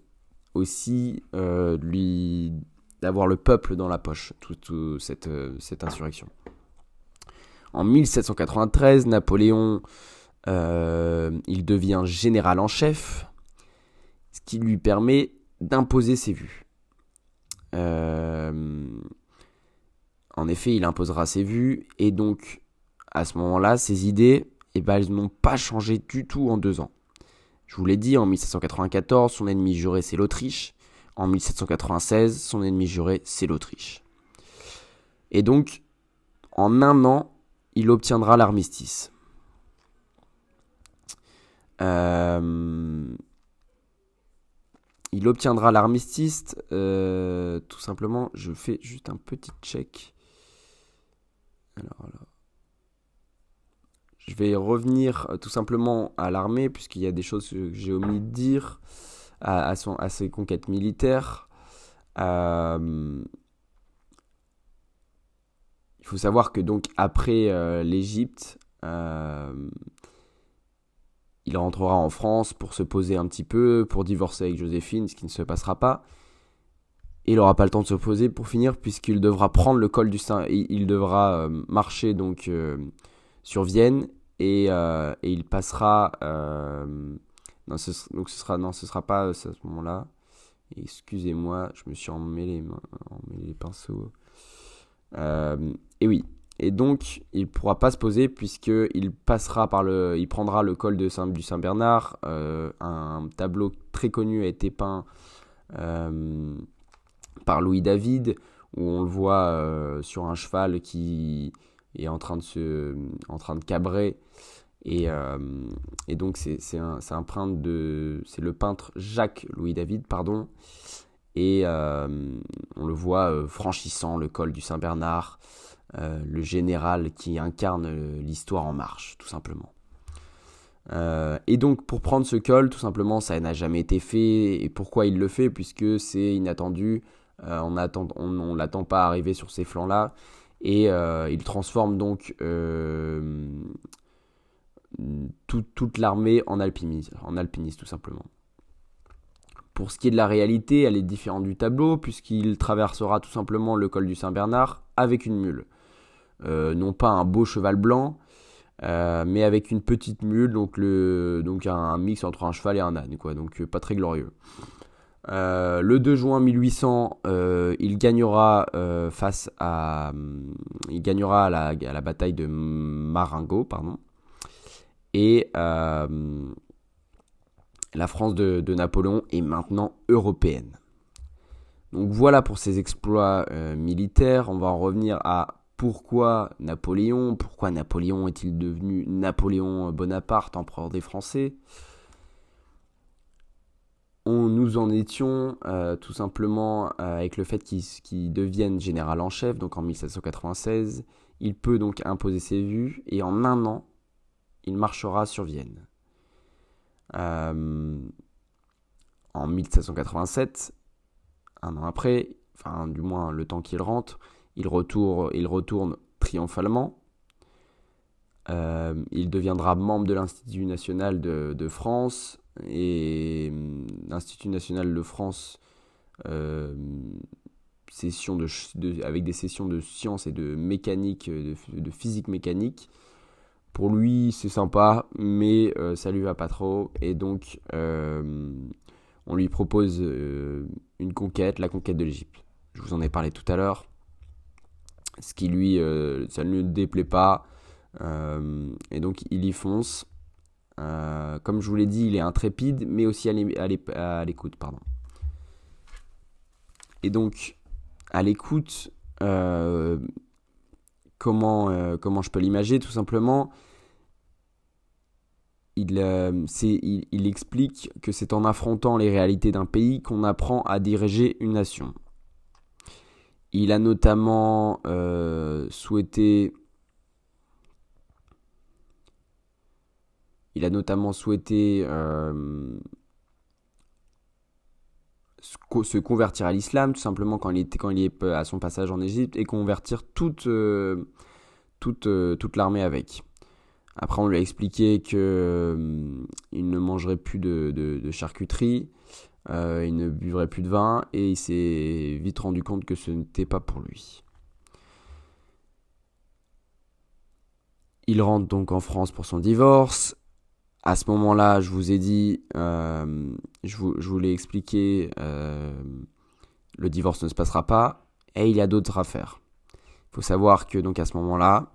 aussi euh, lui d'avoir le peuple dans la poche, toute, cette, cette, insurrection. En 1793, Napoléon, il devient général en chef, ce qui lui permet d'imposer ses vues. en effet, il imposera ses vues, et donc à ce moment-là, ses idées, eh ben, elles n'ont pas changé du tout en deux ans. Je vous l'ai dit, en 1794, son ennemi juré, c'est l'Autriche. En 1796, son ennemi juré, c'est l'Autriche. Et donc, en un an, il obtiendra l'armistice. Euh, il obtiendra l'armistice, euh, tout simplement, je fais juste un petit check. Alors là. Je vais revenir euh, tout simplement à l'armée, puisqu'il y a des choses que j'ai omis de dire à, son, à ses conquêtes militaires. Euh, il faut savoir que donc après euh, l'Égypte, il rentrera en France pour se poser un petit peu, pour divorcer avec Joséphine, ce qui ne se passera pas. il n'aura pas le temps de se poser pour finir, puisqu'il devra prendre le col du Saint, il devra marcher donc sur Vienne et, euh, et il passera. Euh, non, ce, donc ce sera non, ce sera pas à ce moment-là. Excusez-moi, je me suis emmêlé, emmêlé les pinceaux. Euh, et oui. Et donc, il pourra pas se poser puisqu'il passera par le, il prendra le col de Saint, du Saint Bernard. un tableau très connu a été peint par Louis David où on le voit sur un cheval qui est en train de se, en train de cabrer. Et, euh, et donc c'est un, un peintre de, c'est le peintre Jacques Louis David, pardon. Et euh, on le voit euh, franchissant le col du Saint Bernard, le général qui incarne l'histoire en marche, tout simplement. et donc pour prendre ce col, tout simplement, ça n'a jamais été fait. Et pourquoi il le fait? Puisque c'est inattendu. on on, on l'attend pas arriver sur ces flancs-là et euh, il transforme donc euh, toute l'armée en alpiniste, tout simplement. Pour ce qui est de la réalité, elle est différente du tableau puisqu'il traversera tout simplement le col du Saint-Bernard avec une mule. Euh, non pas un beau cheval blanc, mais avec une petite mule, donc, le, donc un, mix entre un cheval et un âne, quoi, donc pas très glorieux. Euh, le 2 juin 1800, euh, il gagnera euh, face à, la, bataille de Marengo. Et la France de, Napoléon est maintenant européenne. Donc voilà pour ses exploits militaires. On va en revenir à pourquoi Napoléon, pourquoi Napoléon est-il devenu Napoléon Bonaparte, empereur des Français nous en étions euh, tout simplement euh, avec le fait qu'il devienne général en chef, donc en 1796. Il peut donc imposer ses vues et en un an, il marchera sur Vienne. Euh, en 1787, un an après, enfin du moins le temps qu'il rentre, il retourne triomphalement. il deviendra membre de l'Institut national de France, et hum, l'Institut national de France, euh, de, avec des sessions de sciences et de mécanique, de, physique mécanique. Pour lui, c'est sympa, mais euh, ça lui va pas trop. Et donc, euh, on lui propose une conquête, la conquête de l'Égypte. Je vous en ai parlé tout à l'heure. Ce qui lui, ça ne lui déplaît pas. et donc, il y fonce. Euh, comme je vous l'ai dit, il est intrépide, mais aussi à l'écoute. Pardon. Et donc, à l'écoute, euh, comment, euh, comment je peux l'imager Tout simplement, il, il, il, explique que c'est en affrontant les réalités d'un pays qu'on apprend à diriger une nation. Il a notamment souhaité Il a notamment souhaité euh, se convertir à l'islam, tout simplement quand il, était, quand il est à son passage en Égypte, et convertir toute, euh, toute, euh, toute l'armée avec. Après, on lui a expliqué qu'il ne mangerait plus de, de, charcuterie, il ne buvrait plus de vin et il s'est vite rendu compte que ce n'était pas pour lui. Il rentre donc en France pour son divorce. À ce moment-là, je vous ai dit, euh, je, vous, l'ai expliqué, euh, le divorce ne se passera pas et il y a d'autres affaires. Il faut savoir que donc à ce moment-là,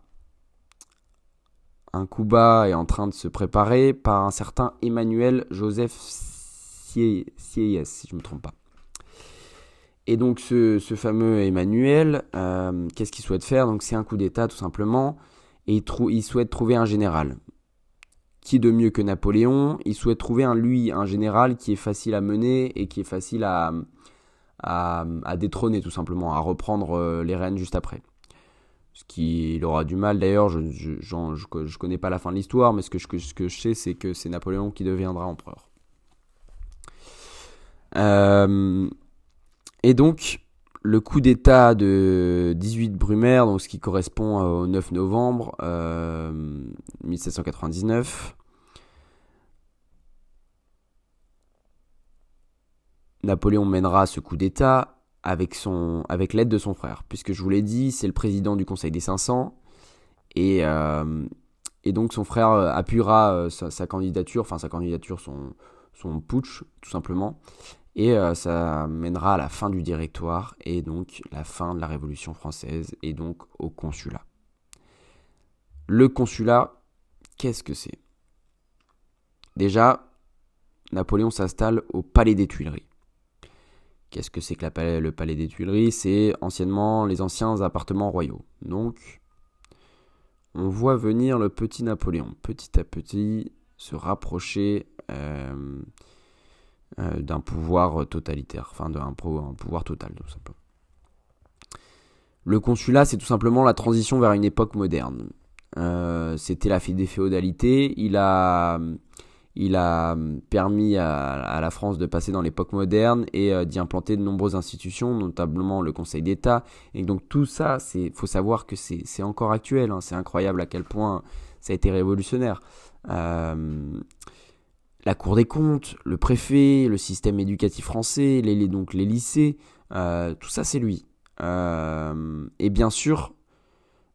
un coup bas est en train de se préparer par un certain Emmanuel Joseph Sieyes, si je ne me trompe pas. Et donc ce, fameux Emmanuel, euh, qu'est-ce qu'il souhaite faire? Donc c'est un coup d'État tout simplement et il, souhaite trouver un général. Qui de mieux que Napoléon Il souhaite trouver un lui, un général qui est facile à mener et qui est facile à, à, détrôner tout simplement, à reprendre euh, les rênes juste après. Ce qu'il aura du mal d'ailleurs, je ne connais pas la fin de l'histoire, mais ce que, ce que je sais, c'est que c'est Napoléon qui deviendra empereur. Euh, et donc, le coup d'État de 18 Brumaire, donc ce qui correspond euh, au 9 novembre 1799. Napoléon mènera ce coup d'État avec, l'aide de son frère, puisque je vous l'ai dit, c'est le président du Conseil des 500, et, euh, et donc son frère appuiera sa, candidature, enfin sa candidature, son, putsch, tout simplement, et euh, ça mènera à la fin du directoire et donc la fin de la Révolution française et donc au consulat. Le consulat, qu'est-ce que c'est? Déjà, Napoléon s'installe au Palais des Tuileries. Qu'est-ce que c'est que le Palais des Tuileries? C'est anciennement les anciens appartements royaux. Donc, on voit venir le petit Napoléon, petit à petit, se rapprocher euh, euh, d'un pouvoir totalitaire, enfin d'un pouvoir total tout simplement. Le consulat, c'est tout simplement la transition vers une époque moderne. Euh, c'était la des féodalités. Il a, il a permis à, la France de passer dans l'époque moderne et euh, d'y implanter de nombreuses institutions, notamment le Conseil d'État. Et donc tout ça, il faut savoir que c'est encore actuel. Hein. C'est incroyable à quel point ça a été révolutionnaire la Cour des comptes, le préfet, le système éducatif français, les, lycées, euh, tout ça c'est lui. Euh, et bien sûr,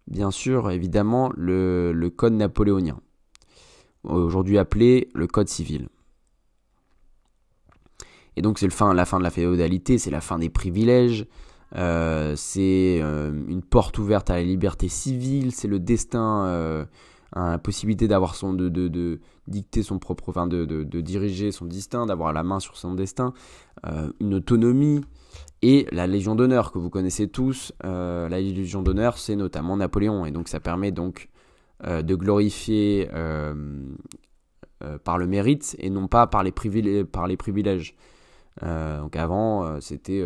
bien sûr, évidemment, le, code napoléonien, aujourd'hui appelé le code civil. Et donc c'est fin, la fin de la féodalité, c'est la fin des privilèges, euh, c'est une porte ouverte à la liberté civile, c'est le destin la possibilité d'avoir son de, de, dicter son propre enfin de, de diriger son destin d'avoir la main sur son destin euh, une autonomie et la Légion d'honneur que vous connaissez tous euh, la Légion d'honneur c'est notamment Napoléon et donc ça permet donc euh, de glorifier par le mérite et non pas par les, privilèges, donc avant c'était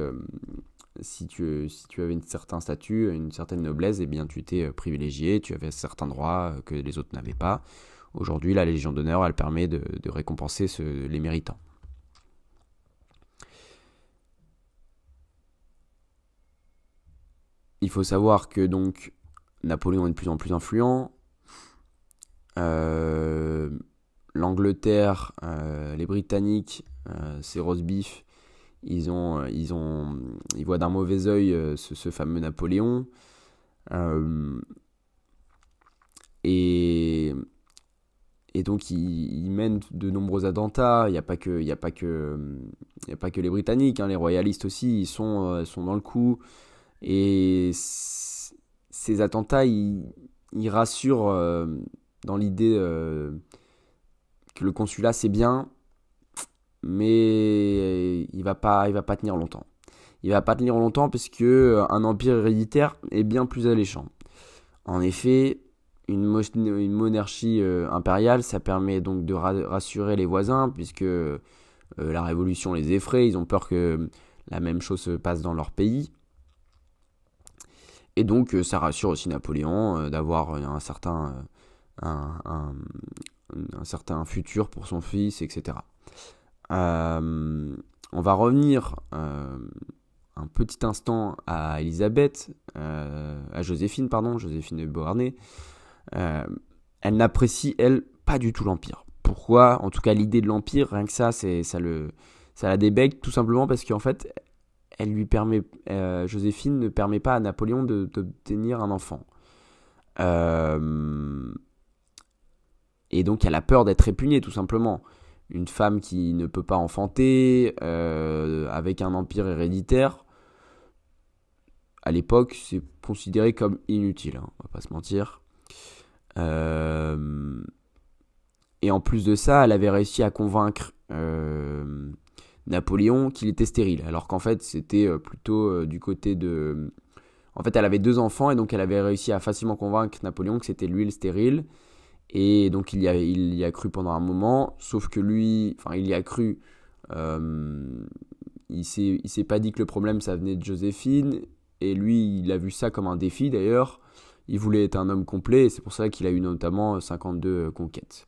si tu, avais une certain statut, une certaine noblesse, eh bien tu étais euh, privilégié, tu avais certains droits euh, que les autres n'avaient pas. Aujourd'hui, la Légion d'honneur, elle permet de, récompenser les méritants. Il faut savoir que donc Napoléon est de plus en plus influent. Euh, L'Angleterre, les Britanniques, c'est roast beef ils, ont, euh, ils, ont, ils voient d'un mauvais œil euh, ce, fameux Napoléon. Euh, et, et donc ils, mènent de nombreux attentats. Il n'y a pas que, il a pas que, il a pas que les Britanniques, hein, les royalistes aussi, ils sont, sont dans le coup. Et ces attentats, ils rassurent dans l'idée que le consulat c'est bien, mais il va pas, il va pas tenir longtemps. Il va pas tenir longtemps puisque euh, un empire héréditaire est bien plus alléchant. En effet, une, monarchie euh, impériale, ça permet donc de rassurer les voisins puisque euh, la révolution les effraie, ils ont peur que la même chose se passe dans leur pays. Et donc ça rassure aussi Napoléon d'avoir un certain, un certain futur pour son fils, etc. Euh, on va revenir euh, un petit instant à Elisabeth, euh, à Joséphine, pardon, Joséphine de Beauharnais. elle n'apprécie, elle, pas du tout l'Empire. Pourquoi? En tout cas, l'idée de l'Empire, rien que ça, c'est, ça, le, ça la débecte tout simplement parce qu'en fait, elle lui permet, Joséphine ne permet pas à Napoléon d'obtenir un enfant. Euh, et donc elle a peur d'être répugnée tout simplement. Une femme qui ne peut pas enfanter, euh, avec un empire héréditaire, à l'époque, c'est considéré comme inutile, hein, on va pas se mentir. Et en plus de ça, elle avait réussi à convaincre Napoléon qu'il était stérile, alors qu'en fait c'était euh, plutôt euh, du côté de... En fait elle avait deux enfants et donc elle avait réussi à facilement convaincre Napoléon que c'était lui le stérile. Et donc il y, a, il y a cru pendant un moment, sauf que lui, enfin il y a cru, euh, il s'est s'est pas dit que le problème ça venait de Joséphine, et lui il a vu ça comme un défi d'ailleurs, il voulait être un homme complet, et c'est pour ça qu'il a eu notamment 52 conquêtes.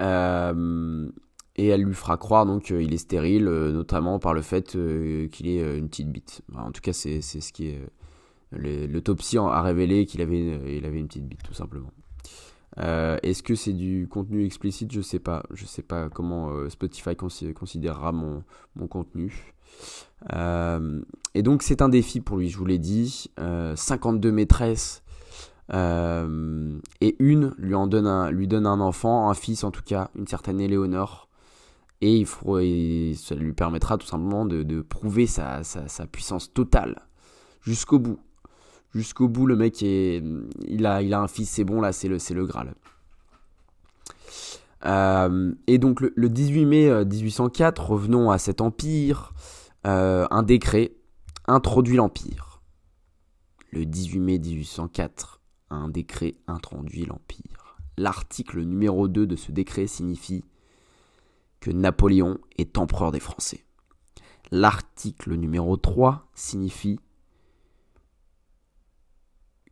Euh, et elle lui fera croire donc qu'il est stérile, euh, notamment par le fait euh, qu'il euh, une petite bite. En tout cas, c'est ce qui est. L'autopsie a révélé qu'il avait, il avait une petite bite, tout simplement. Est-ce que c'est du contenu explicite? Je sais pas. Je sais pas comment Spotify considérera mon, mon contenu. et donc c'est un défi pour lui, je vous l'ai dit. 52 maîtresses et une lui en donne un, lui donne un enfant, un fils en tout cas, une certaine Éléonore. Et, il faut, ça lui permettra tout simplement de, prouver sa, puissance totale jusqu'au bout. Jusqu'au bout, le mec, est, il, a, il a un fils, c'est bon, là, c'est le, le Graal. Euh, et donc le, 18 mai 1804, euh, revenons à cet empire, euh, un décret introduit l'empire. Le 18 mai 1804, un décret introduit l'empire. L'article numéro 2 de ce décret signifie que Napoléon est empereur des Français. L'article numéro 3 signifie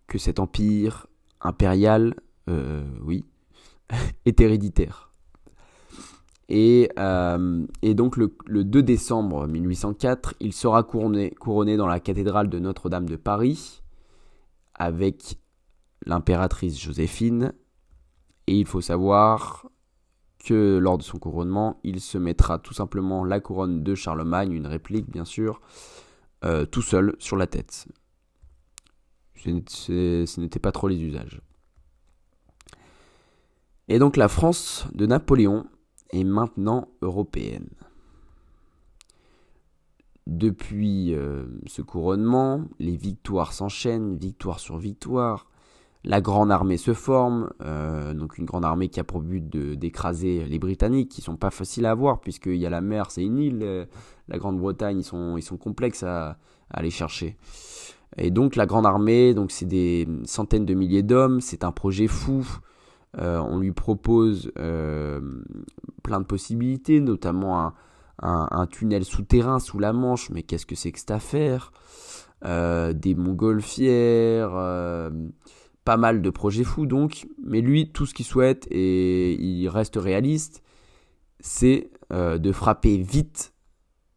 que cet empire impérial, euh, oui, est héréditaire. Et, euh, donc le, 2 décembre 1804, il sera couronné, dans la cathédrale de Notre-Dame de Paris avec l'impératrice Joséphine. Et il faut savoir que lors de son couronnement, il se mettra tout simplement la couronne de Charlemagne, une réplique bien sûr, euh, tout seul sur la tête. Ce n'était pas trop les usages. Et donc la France de Napoléon est maintenant européenne. Depuis euh, ce couronnement, les victoires s'enchaînent, victoire sur victoire, la grande armée se forme, euh, donc une grande armée qui a pour but d'écraser les Britanniques, qui sont pas faciles à avoir puisqu'il y a la mer, c'est une île, euh, la Grande-Bretagne, ils sont, ils sont complexes à, aller chercher. Et donc la grande armée, donc c'est des centaines de milliers d'hommes, c'est un projet fou. Euh, on lui propose plein de possibilités, notamment un, un, tunnel souterrain sous la Manche, mais qu'est-ce que c'est que cette affaire? Des montgolfières pas mal de projets fous donc, mais lui, tout ce qu'il souhaite, et il reste réaliste, c'est euh, de frapper vite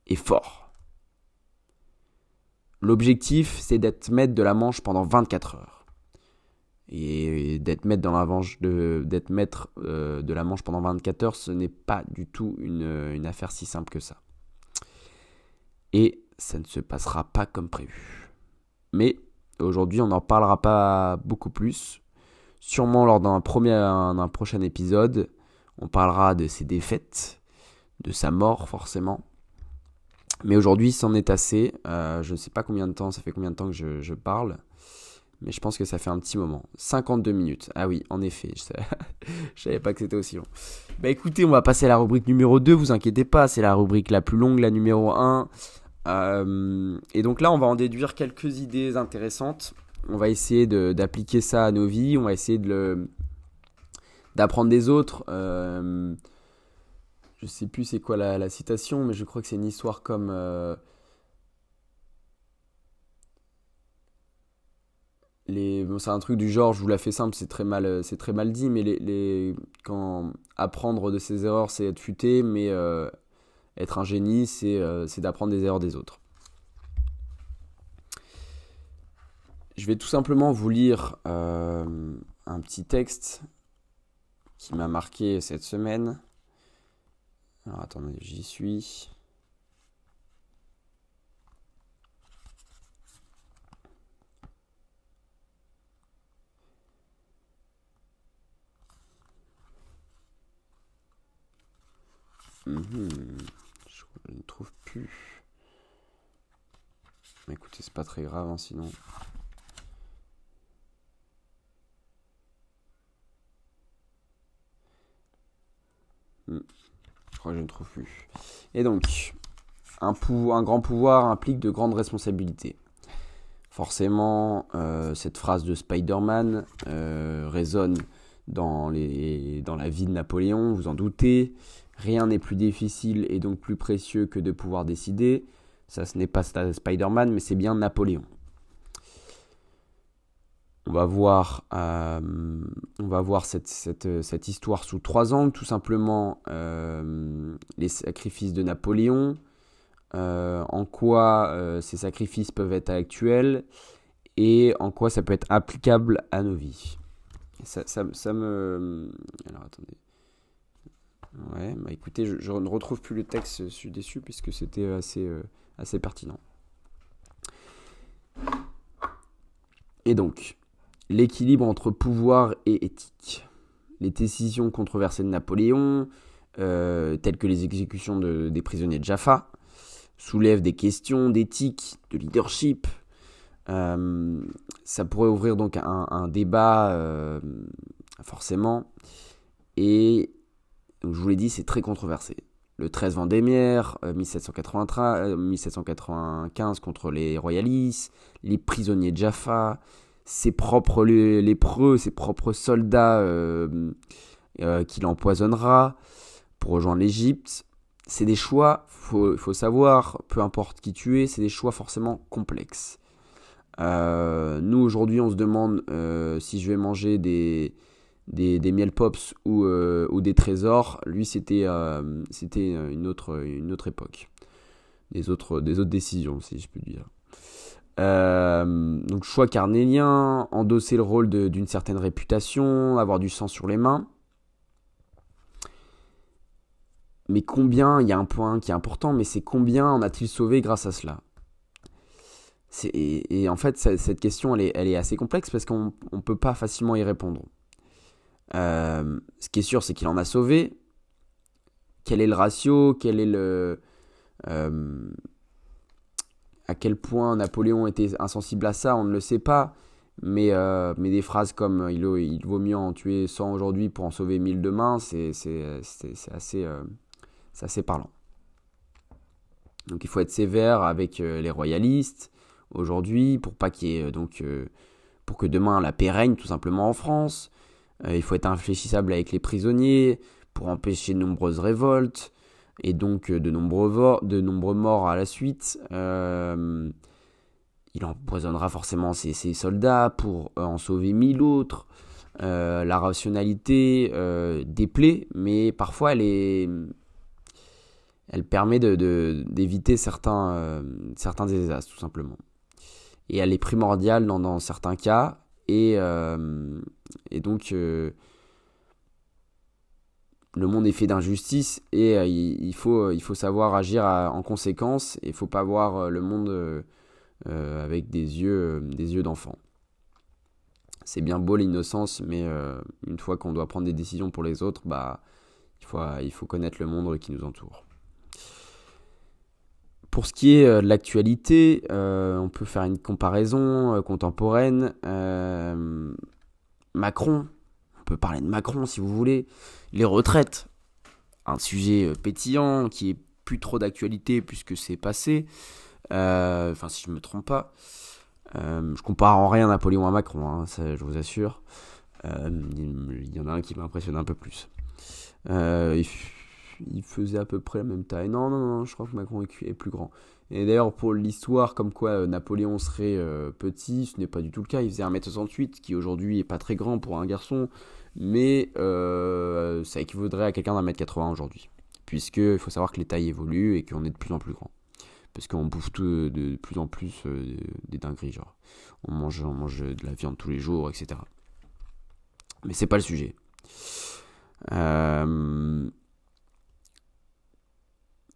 et fort. L'objectif, c'est d'être maître de la Manche pendant 24 heures. Et d'être maître, dans la Manche de, d'être maître euh, de la Manche pendant 24 heures, ce n'est pas du tout une, affaire si simple que ça. Et ça ne se passera pas comme prévu. Mais Aujourd'hui, on n'en parlera pas beaucoup plus. Sûrement lors d'un premier, d'un prochain épisode, on parlera de ses défaites, de sa mort forcément. Mais aujourd'hui, c'en est assez. Euh, je ne sais pas combien de temps, ça fait combien de temps que je, parle. Mais je pense que ça fait un petit moment. 52 minutes. Ah oui, en effet. Je, je savais pas que c'était aussi long. Bah écoutez, on va passer à la rubrique numéro 2. Vous inquiétez pas, c'est la rubrique la plus longue, la numéro 1. Euh, et donc là, on va en déduire quelques idées intéressantes. On va essayer d'appliquer ça à nos vies. On va essayer d'apprendre des autres. Euh, je sais plus c'est quoi la, citation, mais je crois que c'est une histoire comme. Euh, les, c'est un truc du genre, je vous la fais simple, c'est très mal, c'est très mal dit, mais les, les, quand apprendre de ses erreurs, c'est être futé, mais euh, être un génie, euh, c'est d'apprendre des erreurs des autres. Je vais tout simplement vous lire un petit texte qui m'a marqué cette semaine. Alors attendez, j'y suis. Mhm. Je ne trouve plus. Mais écoutez, c'est pas très grave, hein, sinon. Hmm. Crois que je ne trouve plus. Et donc, un, grand pouvoir implique de grandes responsabilités. Forcément, euh, cette phrase de Spider-Man euh, résonne dans, dans la vie de Napoléon, vous en doutez. Rien n'est plus difficile et donc plus précieux que de pouvoir décider. Ça, ce n'est pas Spider-Man, mais c'est bien Napoléon. On va voir, euh, cette, histoire sous trois angles. Tout simplement, euh, les sacrifices de Napoléon, euh, en quoi ces sacrifices peuvent être actuels et en quoi ça peut être applicable à nos vies. Ça, me... Alors attendez. Ouais, bah écoutez, je, ne retrouve plus le texte, je suis déçu puisque c'était assez pertinent. Et donc, l'équilibre entre pouvoir et éthique. Les décisions controversées de Napoléon, euh, telles que les exécutions des prisonniers de Jaffa, soulèvent des questions d'éthique, de leadership. Euh, ça pourrait ouvrir donc un, débat, forcément. Et je vous l'ai dit, c'est très controversé. Le 13 Vendémiaire, 1795 euh, contre les royalistes, les prisonniers de Jaffa, ses propres lépreux, ses propres soldats euh, euh, qu'il empoisonnera pour rejoindre l'Égypte. C'est des choix, il faut, savoir, peu importe qui tu es, c'est des choix forcément complexes. nous aujourd'hui on se demande si je vais manger des, des, des miel pops ou, euh, ou, des trésors, lui c'était euh, c'était une autre, une autre époque. Des autres, des autres décisions, si je peux dire. Euh, donc choix carnélien, endosser le rôle d'une certaine réputation, avoir du sang sur les mains. Mais combien, il y a un point qui est important, mais c'est combien en a-t-il sauvé grâce à cela? Et, en fait, cette question, elle est, elle est assez complexe parce qu'on ne peut pas facilement y répondre. Euh, ce qui est sûr, c'est qu'il en a sauvé. Quel est le ratio? Quel est le. Euh, à quel point Napoléon était insensible à ça, on ne le sait pas. Mais, euh, mais des phrases comme il, il, vaut mieux en tuer 100 aujourd'hui pour en sauver 1000 demain, c'est assez, assez parlant. Donc il faut être sévère avec les royalistes aujourd'hui pour pas donc pour que demain la paix règne tout simplement en France. Euh, il faut être infléchissable avec les prisonniers pour empêcher de nombreuses révoltes et donc euh, de nombreux, de nombreux morts à la suite. Euh, il empoisonnera forcément ses, soldats pour en sauver mille autres. la rationalité déplaît, mais parfois elle est, elle permet d'éviter de, certains, certains désastres tout simplement. Et elle est primordiale dans, dans certains cas, et, euh, et donc, euh, le monde est fait d'injustice et euh, il, faut, il faut savoir agir en conséquence et il faut pas voir le monde avec des yeux, des yeux d'enfant. C'est bien beau l'innocence, mais une fois qu'on doit prendre des décisions pour les autres, bah, il, faut, connaître le monde qui nous entoure. Pour ce qui est euh, de l'actualité, euh, on peut faire une comparaison euh, contemporaine. Macron, on parler de Macron si vous voulez. Les retraites, un sujet pétillant qui est plus trop d'actualité puisque c'est passé. Enfin, si je me trompe pas. je compare en rien Napoléon à Macron, hein, ça, je vous assure. Il y en a un qui m'impressionne un peu plus il faisait à peu près la même taille. Non, non, non, je crois que Macron est plus grand. Et d'ailleurs, pour l'histoire, comme quoi euh, Napoléon serait euh, petit, ce n'est pas du tout le cas. Il faisait 1m68, qui aujourd'hui est pas très grand pour un garçon, mais euh, ça équivaudrait à quelqu'un d'un mètre 80 aujourd'hui. Puisque il faut savoir que les tailles évoluent et qu'on est de plus en plus grand. Parce qu'on bouffe de, plus en plus des dingueries. On mange, on mange de la viande tous les jours, etc. Mais c'est pas le sujet. Euh,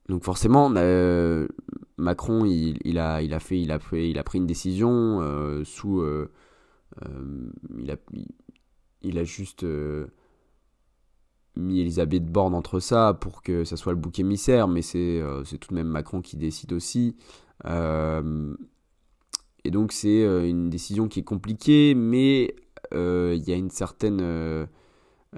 donc forcément, Macron, il, a, fait, il, a pris une décision sous... il a juste mis Elisabeth Borne entre ça pour que ça soit le bouc émissaire, mais c'est tout de même Macron qui décide aussi. et donc c'est une décision qui est compliquée, mais il y a une certaine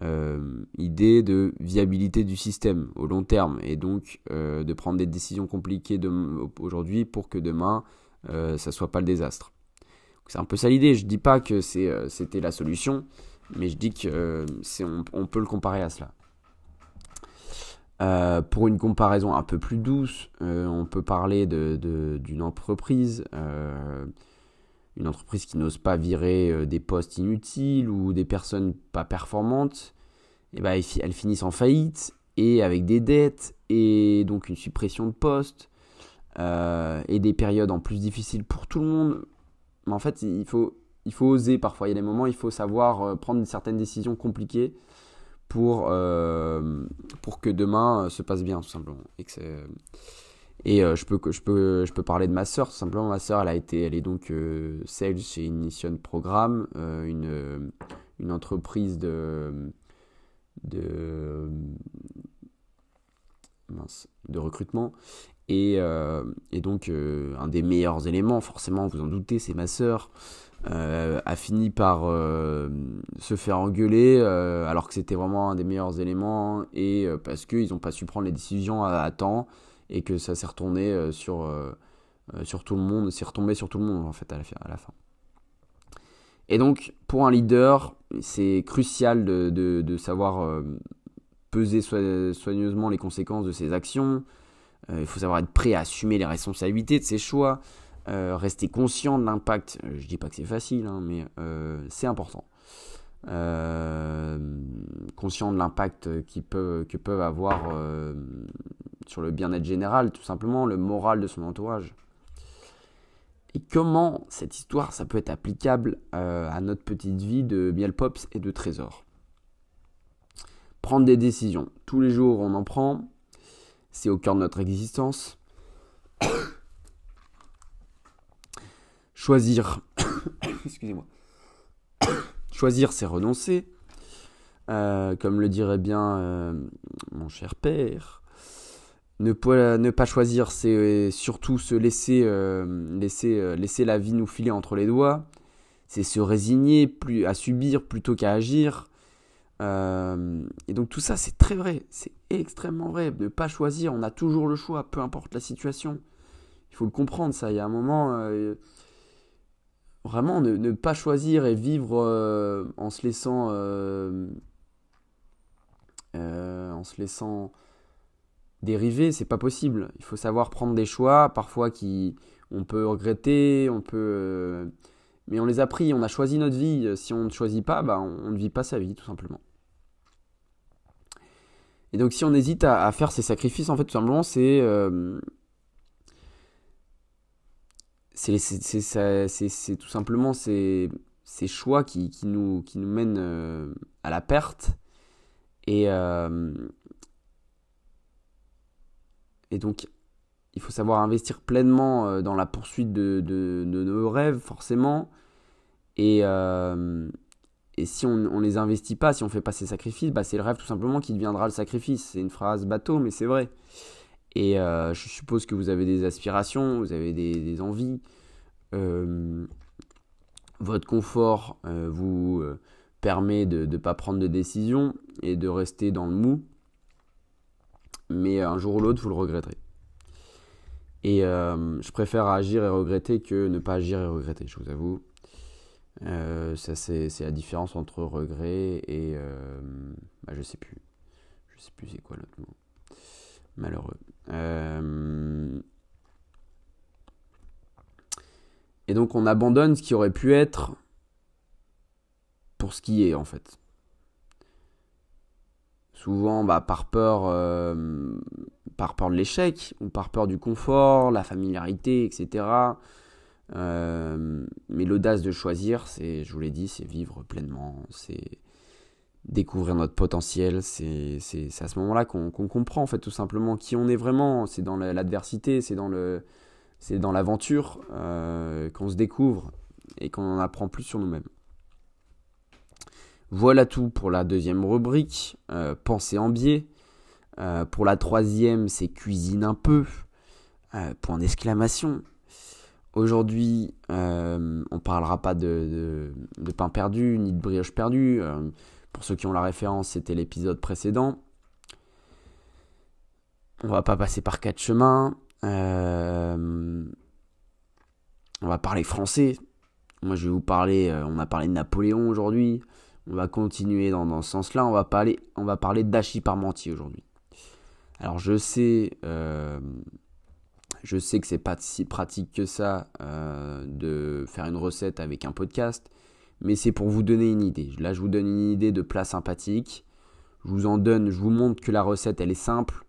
euh, idée de viabilité du système au long terme et donc euh, de prendre des décisions compliquées aujourd'hui pour que demain euh, ça soit pas le désastre. C'est un peu ça l'idée. Je dis pas que c'était la solution, mais je dis que on, on, peut le comparer à cela. pour une comparaison un peu plus douce, on peut parler d'une entreprise une entreprise qui n'ose pas virer euh, des postes inutiles ou des personnes pas performantes, et ben, elles finissent en faillite et avec des dettes et donc une suppression de postes euh, et des périodes en plus difficiles pour tout le monde. Mais en fait, il faut, il faut oser parfois. Il y a des moments, il faut savoir euh, prendre certaines décisions compliquées pour, pour que demain se passe bien, tout simplement. Et euh, je, peux, je, peux, je peux parler de ma sœur, tout simplement. Ma sœur, elle, a été, elle est donc euh, sales chez Ignition Programme, euh, une, une entreprise de, de, de recrutement. Et, et donc, un des meilleurs éléments, forcément, vous en doutez, c'est ma sœur. A fini par se faire engueuler alors que c'était vraiment un des meilleurs éléments et parce qu'ils n'ont pas su prendre les décisions à temps et que ça s'est retourné euh, sur, euh, euh, sur tout le monde, s'est retombé sur tout le monde en fait à la, à la fin. Et donc, pour un leader, c'est crucial de, de, savoir peser soigneusement les conséquences de ses actions. il faut savoir être prêt à assumer les responsabilités de ses choix. Rester conscient de l'impact. Je dis pas que c'est facile, hein, mais c'est important. conscient de l'impact que peuvent avoir sur le bien-être général, tout simplement, le moral de son entourage. Et comment cette histoire, ça peut être applicable euh, à notre petite vie de miel pops et de trésors Prendre des décisions. Tous les jours, on en prend. C'est au cœur de notre existence. Choisir. Excusez-moi. Choisir, c'est renoncer. Euh, comme le dirait bien euh, mon cher père. Ne, pas choisir, c'est euh, surtout se laisser, laisser, la vie nous filer entre les doigts. C'est se résigner à subir plutôt qu'à agir. et donc tout ça, c'est très vrai. C'est extrêmement vrai. Ne pas choisir, on a toujours le choix, peu importe la situation. Il faut le comprendre, ça. Il y a un moment... vraiment, ne, ne, pas choisir et vivre en se laissant... en se laissant dériver, c'est pas possible. Il faut savoir prendre des choix, parfois qui on peut regretter, on peut, euh, mais on les a pris, on a choisi notre vie. Si on ne choisit pas, bah, on, ne vit pas sa vie, tout simplement. Et donc, si on hésite à, faire ces sacrifices, en fait, tout simplement, c'est euh, c'est tout simplement ces, choix qui, nous, qui nous mènent euh, à la perte. Et, et donc, il faut savoir investir pleinement euh, dans la poursuite de, de, nos rêves, forcément. Et, euh, et si on ne les investit pas, si on ne fait pas ces sacrifices, bah c'est le rêve tout simplement qui deviendra le sacrifice. C'est une phrase bateau, mais c'est vrai. Et euh, je suppose que vous avez des aspirations, vous avez des, envies. votre confort vous permet de ne pas prendre de décision et de rester dans le mou mais un jour ou l'autre, vous le regretterez. Et euh, je préfère agir et regretter que ne pas agir et regretter, je vous avoue. Euh, ça, c'est, la différence entre regret et. Euh, bah, je sais plus. Je sais plus c'est quoi l'autre mot. Malheureux. Et donc, on abandonne ce qui aurait pu être pour ce qui est, en fait souvent bah, par peur euh, par peur de l'échec ou par peur du confort, la familiarité, etc. Euh, mais l'audace de choisir, c'est, je vous l'ai dit, c'est vivre pleinement, c'est découvrir notre potentiel. C'est à ce moment-là qu'on comprend en fait tout simplement qui on est vraiment. C'est dans l'adversité, c'est dans le c'est dans l'aventure euh, qu'on se découvre et qu'on en apprend plus sur nous-mêmes. Voilà tout pour la deuxième rubrique, euh, en biais. Euh, pour la troisième, c'est cuisine un peu. point d'exclamation. Aujourd'hui, on parlera pas de, de, pain perdu ni de brioche perdue. Pour ceux qui ont la référence, c'était l'épisode précédent. On va pas passer par quatre chemins. Euh, on va parler français. Moi, je vais vous parler. Euh, on a parlé de Napoléon aujourd'hui. On va continuer dans, ce sens-là. On va parler, on va parler d'Achille Parmentier aujourd'hui. Alors, je sais, euh, je sais que c'est pas si pratique que ça de faire une recette avec un podcast, mais c'est pour vous donner une idée. Là, je vous donne une idée de plat sympathique. Je vous en donne, je vous montre que la recette, elle est simple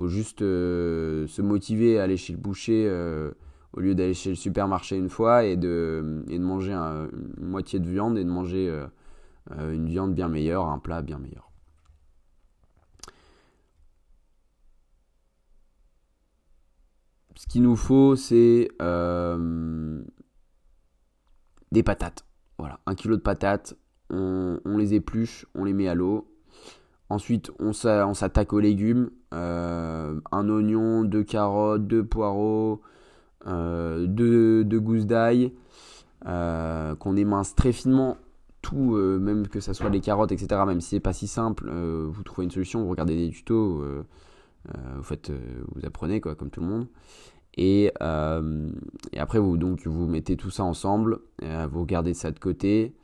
faut juste euh, se motiver à aller chez le boucher euh, au lieu d'aller chez le supermarché une fois et de, et de manger une moitié de viande et de manger euh, une viande bien meilleure, un plat bien meilleur. Ce qu'il nous faut, c'est des patates. Voilà, un kilo de patates, on les épluche, on les met à l'eau, Ensuite, on s'attaque aux légumes. Euh, un oignon, deux carottes, deux poireaux, euh, deux, gousses d'ail, euh, qu'on émince très finement. Tout, même que ce soit les carottes, etc. Même si c'est pas si simple, vous trouvez une solution, vous regardez des tutos, vous faites, vous apprenez quoi, comme tout le monde. Et, après, vous, donc, vous mettez tout ça ensemble, vous gardez ça de côté.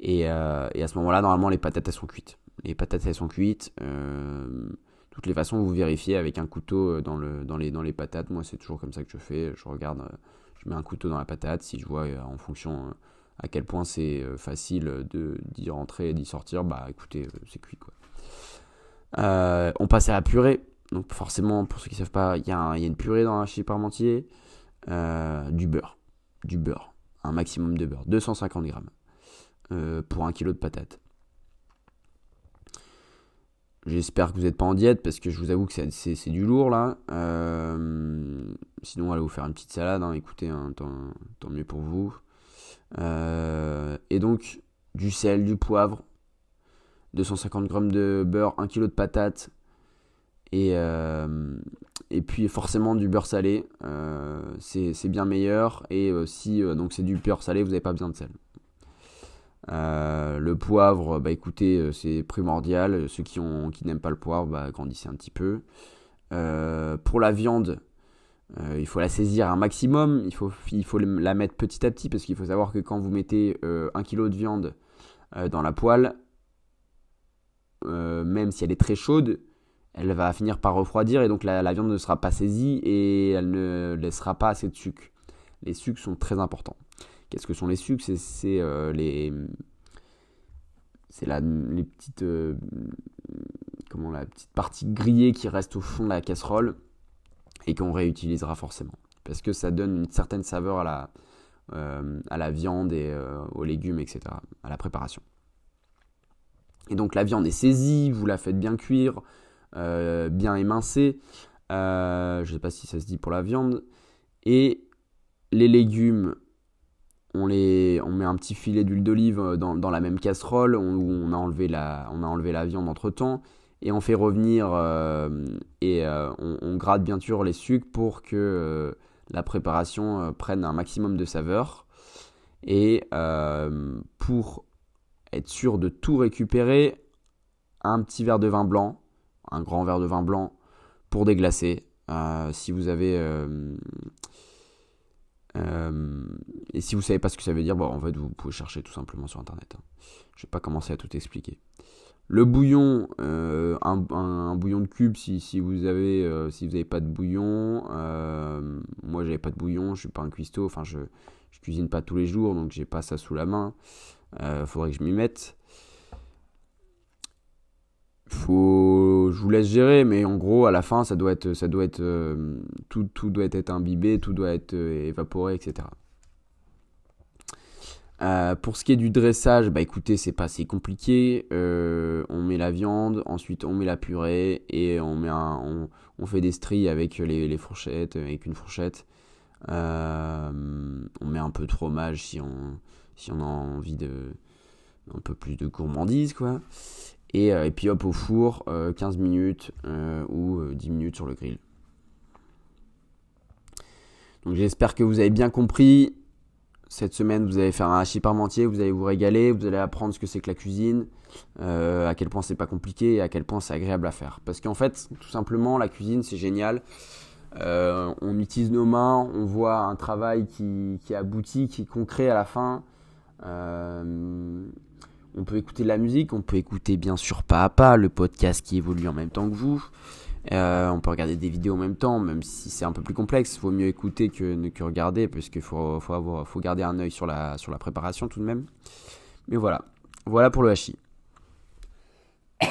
Et, et à ce moment-là, normalement, les patates elles sont cuites les patates elles sont cuites. Euh, toutes les façons, vous vérifiez avec un couteau euh, dans, le, dans, les, dans les patates. Moi, c'est toujours comme ça que je fais. Je regarde, euh, je mets un couteau dans la patate. Si je vois en fonction à quel point c'est facile d'y rentrer et d'y sortir, bah écoutez, c'est cuit on passe à la purée. Donc forcément, pour ceux qui ne savent pas, il y, a une purée dans un chili parmentier. du beurre. Du beurre. Un maximum de beurre. 250 grammes. pour un kilo de patates. J'espère que vous n'êtes pas en diète parce que je vous avoue que c'est du lourd là. Euh, sinon, allez vous faire une petite salade. Hein. écoutez, hein, tant, mieux pour vous. Euh, et donc, du sel, du poivre, 250 g de beurre, 1 kg de patates. Et, euh, et puis forcément du beurre salé. c'est bien meilleur. Et si donc c'est du beurre salé, vous n'avez pas besoin de sel. Euh, le poivre, bah écoutez, euh, c'est primordial. Ceux qui, ont, qui n'aiment pas le poivre, bah, grandissez un petit peu. Euh, pour la viande, il faut la saisir un maximum. Il faut, il faut la mettre petit à petit parce qu'il faut savoir que quand vous mettez un kilo de viande dans la poêle, même si elle est très chaude, elle va finir par refroidir et donc la, viande ne sera pas saisie et elle ne laissera pas assez de sucre. Les sucres sont très importants. Qu'est-ce que sont les sucres? C'est euh, les petites euh, comment la petite partie grillée qui reste au fond de la casserole et qu'on réutilisera forcément parce que ça donne une certaine saveur à la euh, à la viande et aux légumes etc à la préparation et donc la viande est saisie vous la faites bien cuire bien émincer je ne sais pas si ça se dit pour la viande et les légumes on, les, on met un petit filet d'huile d'olive euh, dans, la même casserole où on a enlevé la, on a enlevé la viande entre temps et on fait revenir euh, et euh, on, gratte bien sûr les sucres pour que la préparation prenne un maximum de saveur. Et pour être sûr de tout récupérer un petit verre de vin blanc un grand verre de vin blanc pour déglacer si vous avez euh, et si vous savez pas ce que ça veut dire, bon, en fait, vous pouvez chercher tout simplement sur internet. Hein. Je vais pas commencer à tout expliquer. Le bouillon, euh, un, bouillon de cube, si, si vous avez, euh, si vous n'avez pas de bouillon, moi j'avais pas de bouillon, je suis pas un cuistot, enfin je, je cuisine pas tous les jours, donc j'ai pas ça sous la main. faudrait que je m'y mette. Faut, je vous laisse gérer, mais en gros, à la fin, ça doit être, ça doit être, euh, tout, tout, doit être imbibé, tout doit être euh, évaporé, etc. Euh, pour ce qui est du dressage, bah écoutez, c'est pas assez compliqué. On met la viande, ensuite on met la purée et on, met un, on, fait des stries avec les, fourchettes, avec une fourchette. On met un peu de fromage si on, si on a envie de un peu plus de gourmandise quoi. Et, et puis hop au four, 15 minutes ou 10 minutes sur le grill. Donc j'espère que vous avez bien compris. Cette semaine, vous allez faire un hachis parmentier, vous allez vous régaler, vous allez apprendre ce que c'est que la cuisine, euh, à quel point c'est pas compliqué et à quel point c'est agréable à faire. Parce qu'en fait, tout simplement, la cuisine, c'est génial. Euh, on utilise nos mains, on voit un travail qui, qui aboutit, qui est concret à la fin. Euh, on peut écouter de la musique, on peut écouter bien sûr pas à pas le podcast qui évolue en même temps que vous. Euh, on peut regarder des vidéos en même temps, même si c'est un peu plus complexe. Il vaut mieux écouter que, regarder, parce qu'il faut, garder un œil sur la, préparation tout de même. Mais voilà, voilà pour le hachis.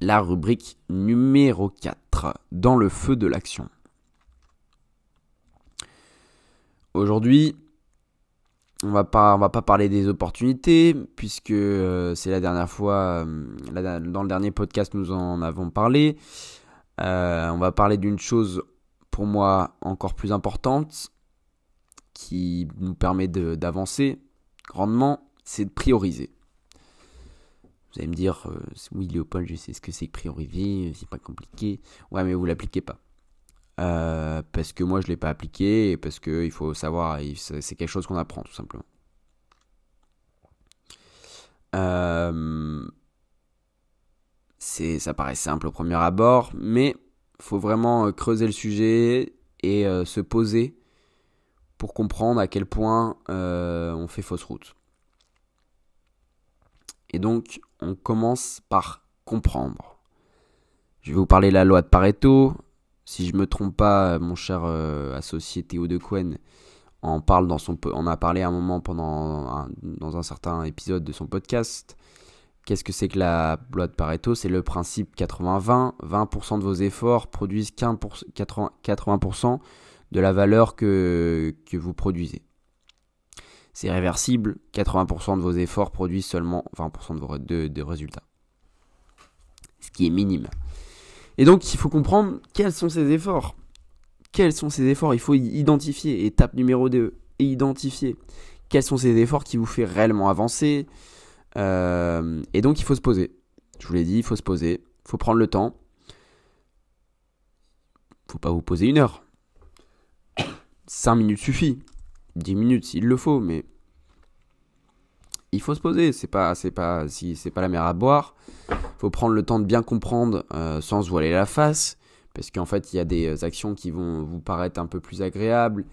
la rubrique numéro 4, dans le feu de l'action. Aujourd'hui, on va pas, va pas parler des opportunités puisque euh, c'est la dernière fois, euh, dans le dernier podcast nous en avons parlé. Euh, on va parler d'une chose pour moi encore plus importante qui nous permet d'avancer grandement, c'est de prioriser. Vous allez me dire, oui Léopold, je sais ce que c'est que prioriser, c'est pas compliqué. Ouais, mais vous l'appliquez pas. Euh, parce que moi je ne l'ai pas appliqué et parce qu'il faut savoir, c'est quelque chose qu'on apprend tout simplement. Euh, ça paraît simple au premier abord, mais faut vraiment euh, creuser le sujet et se poser pour comprendre à quel point on fait fausse route. Et donc, on commence par comprendre. Je vais vous parler de la loi de Pareto, si je me trompe pas, mon cher euh, associé Théo de Cohen en parle dans son, on a parlé à un moment dans un certain épisode de son podcast. Qu'est-ce que c'est que la loi de Pareto? C'est le principe 80-20. 20%, de vos efforts produisent 80%, de la valeur que, que vous produisez. C'est réversible. 80% de vos efforts produisent seulement 20% de vos de résultats. Ce qui est minime. Et donc, il faut comprendre quels sont ces efforts. Quels sont ces efforts? Il faut identifier. Étape numéro 2, identifier. Quels sont ces efforts qui vous font réellement avancer euh, Et donc, il faut se poser. Je vous l'ai dit, il faut se poser. Il faut prendre le temps. Il faut pas vous poser une heure. 5 minutes suffit. 10 minutes s'il le faut, mais il faut se poser. C'est pas, c'est pas, si c'est pas la mer à boire faut prendre le temps de bien comprendre euh, sans se voiler la face, parce qu'en fait, il y a des euh, actions qui vont vous paraître un peu plus agréables,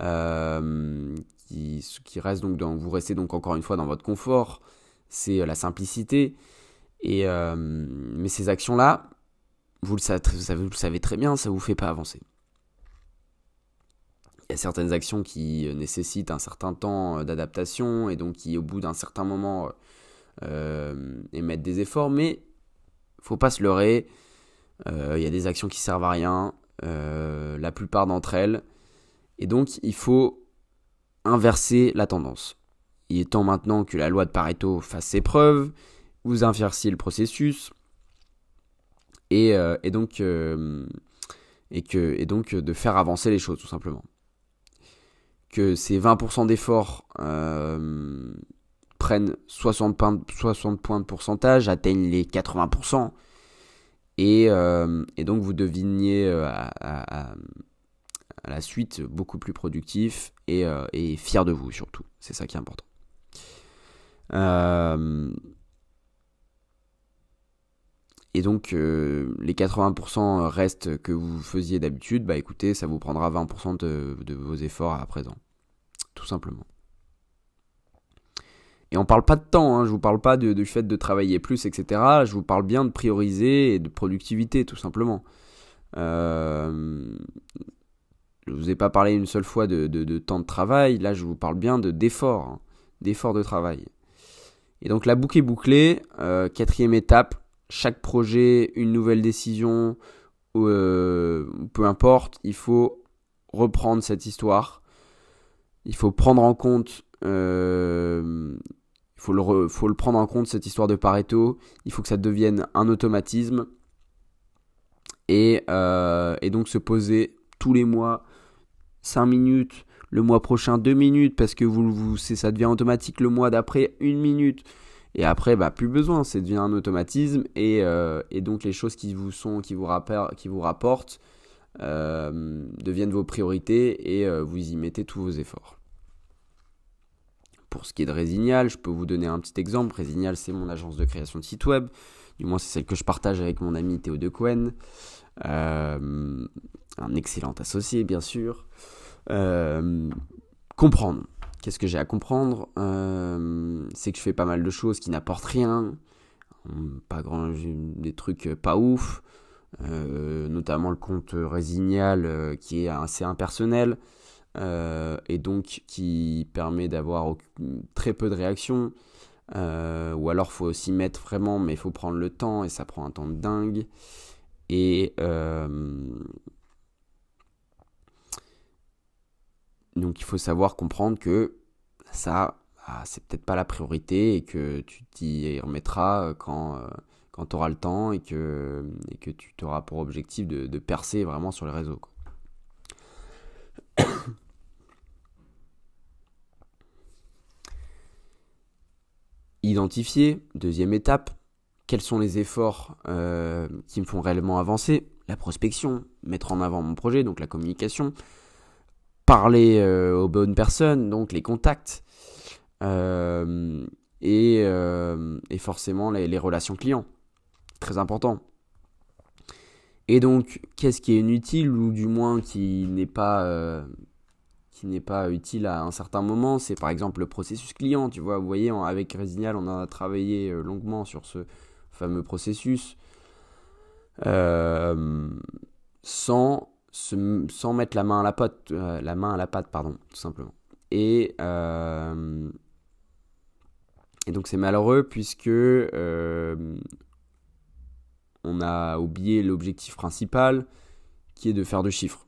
euh, qui, qui restent donc vous restez donc encore une fois dans votre confort, c'est la simplicité. Et, mais ces actions-là, vous le, savez, vous le savez très bien, ça vous fait pas avancer. Il y a certaines actions qui nécessitent un certain temps d'adaptation et donc qui, au bout d'un certain moment, émettent des efforts, mais faut pas se leurrer. Il euh, y a des actions qui servent à rien, euh, la plupart d'entre elles. Et donc, il faut inverser la tendance. Il est temps maintenant que la loi de Pareto fasse ses preuves, vous inversiez le processus, et, euh, donc, et, que, et donc de faire avancer les choses, tout simplement. Que ces 20% d'efforts prennent 60 points, 60 points de pourcentage, atteignent les 80%, et, euh, et donc vous deviniez euh, à, la suite beaucoup plus productif et, euh, fier de vous surtout. C'est ça qui est important. et donc les 80% restent que vous faisiez d'habitude, bah écoutez, ça vous prendra 20% de, de vos efforts à présent. Tout simplement. Et on parle pas de temps, hein, je vous parle pas du fait de travailler plus, etc. Je vous parle bien de prioriser et de productivité, tout simplement. Euh, je vous ai pas parlé une seule fois de, temps de travail, là je vous parle bien de d'effort, hein, d'effort de travail. Et donc la boucle est bouclée, euh, quatrième étape, chaque projet, une nouvelle décision, euh, peu importe, il faut reprendre cette histoire, il faut prendre en compte euh, le, prendre en compte, cette histoire de Pareto. Il faut que ça devienne un automatisme. Et, euh, donc se poser tous les mois 5 minutes, le mois prochain 2 minutes, parce que vous, ça devient automatique le mois d'après 1 minute. Et après, bah, plus besoin, ça devient un automatisme. Et, euh, et, donc les choses qui vous sont, qui vous, rapportent, deviennent vos priorités et vous y mettez tous vos efforts. Pour ce qui est de Resignal, je peux vous donner un petit exemple. Resignal, c'est mon agence de création de site web. Du moins, c'est celle que je partage avec mon ami Théo De Cohen. Euh, un excellent associé, bien sûr. Euh, comprendre. Qu'est-ce que j'ai à comprendre? Euh, C'est que je fais pas mal de choses qui n'apportent rien. Pas grand, des trucs pas ouf. notamment le compte Resignal qui est assez impersonnel. Euh, et donc qui permet d'avoir très peu de réactions. Euh, ou alors faut s'y mettre vraiment, mais il faut prendre le temps et ça prend un temps de dingue. Et euh, donc il faut savoir comprendre que ça, ah, c'est peut-être pas la priorité et que tu t'y remettras quand, quand tu auras le temps et que, et que tu auras pour objectif de, de percer vraiment sur les réseaux. Quoi. Identifier, deuxième étape, quels sont les efforts euh, qui me font réellement avancer La prospection, mettre en avant mon projet, donc la communication, parler euh, aux bonnes personnes, donc les contacts, euh, et, forcément les, les, relations clients. Très important. Et donc, qu'est-ce qui est inutile ou du moins qui n'est pas qui n'est pas utile à un certain moment, c'est par exemple le processus client. Tu vois, vous voyez, avec Resignal, on a travaillé euh, longuement sur ce fameux processus euh, sans, sans mettre la main à la pâte, euh, la main à la pâte, pardon, tout simplement. Et, et donc c'est malheureux puisque on a oublié l'objectif principal qui est de faire de chiffres.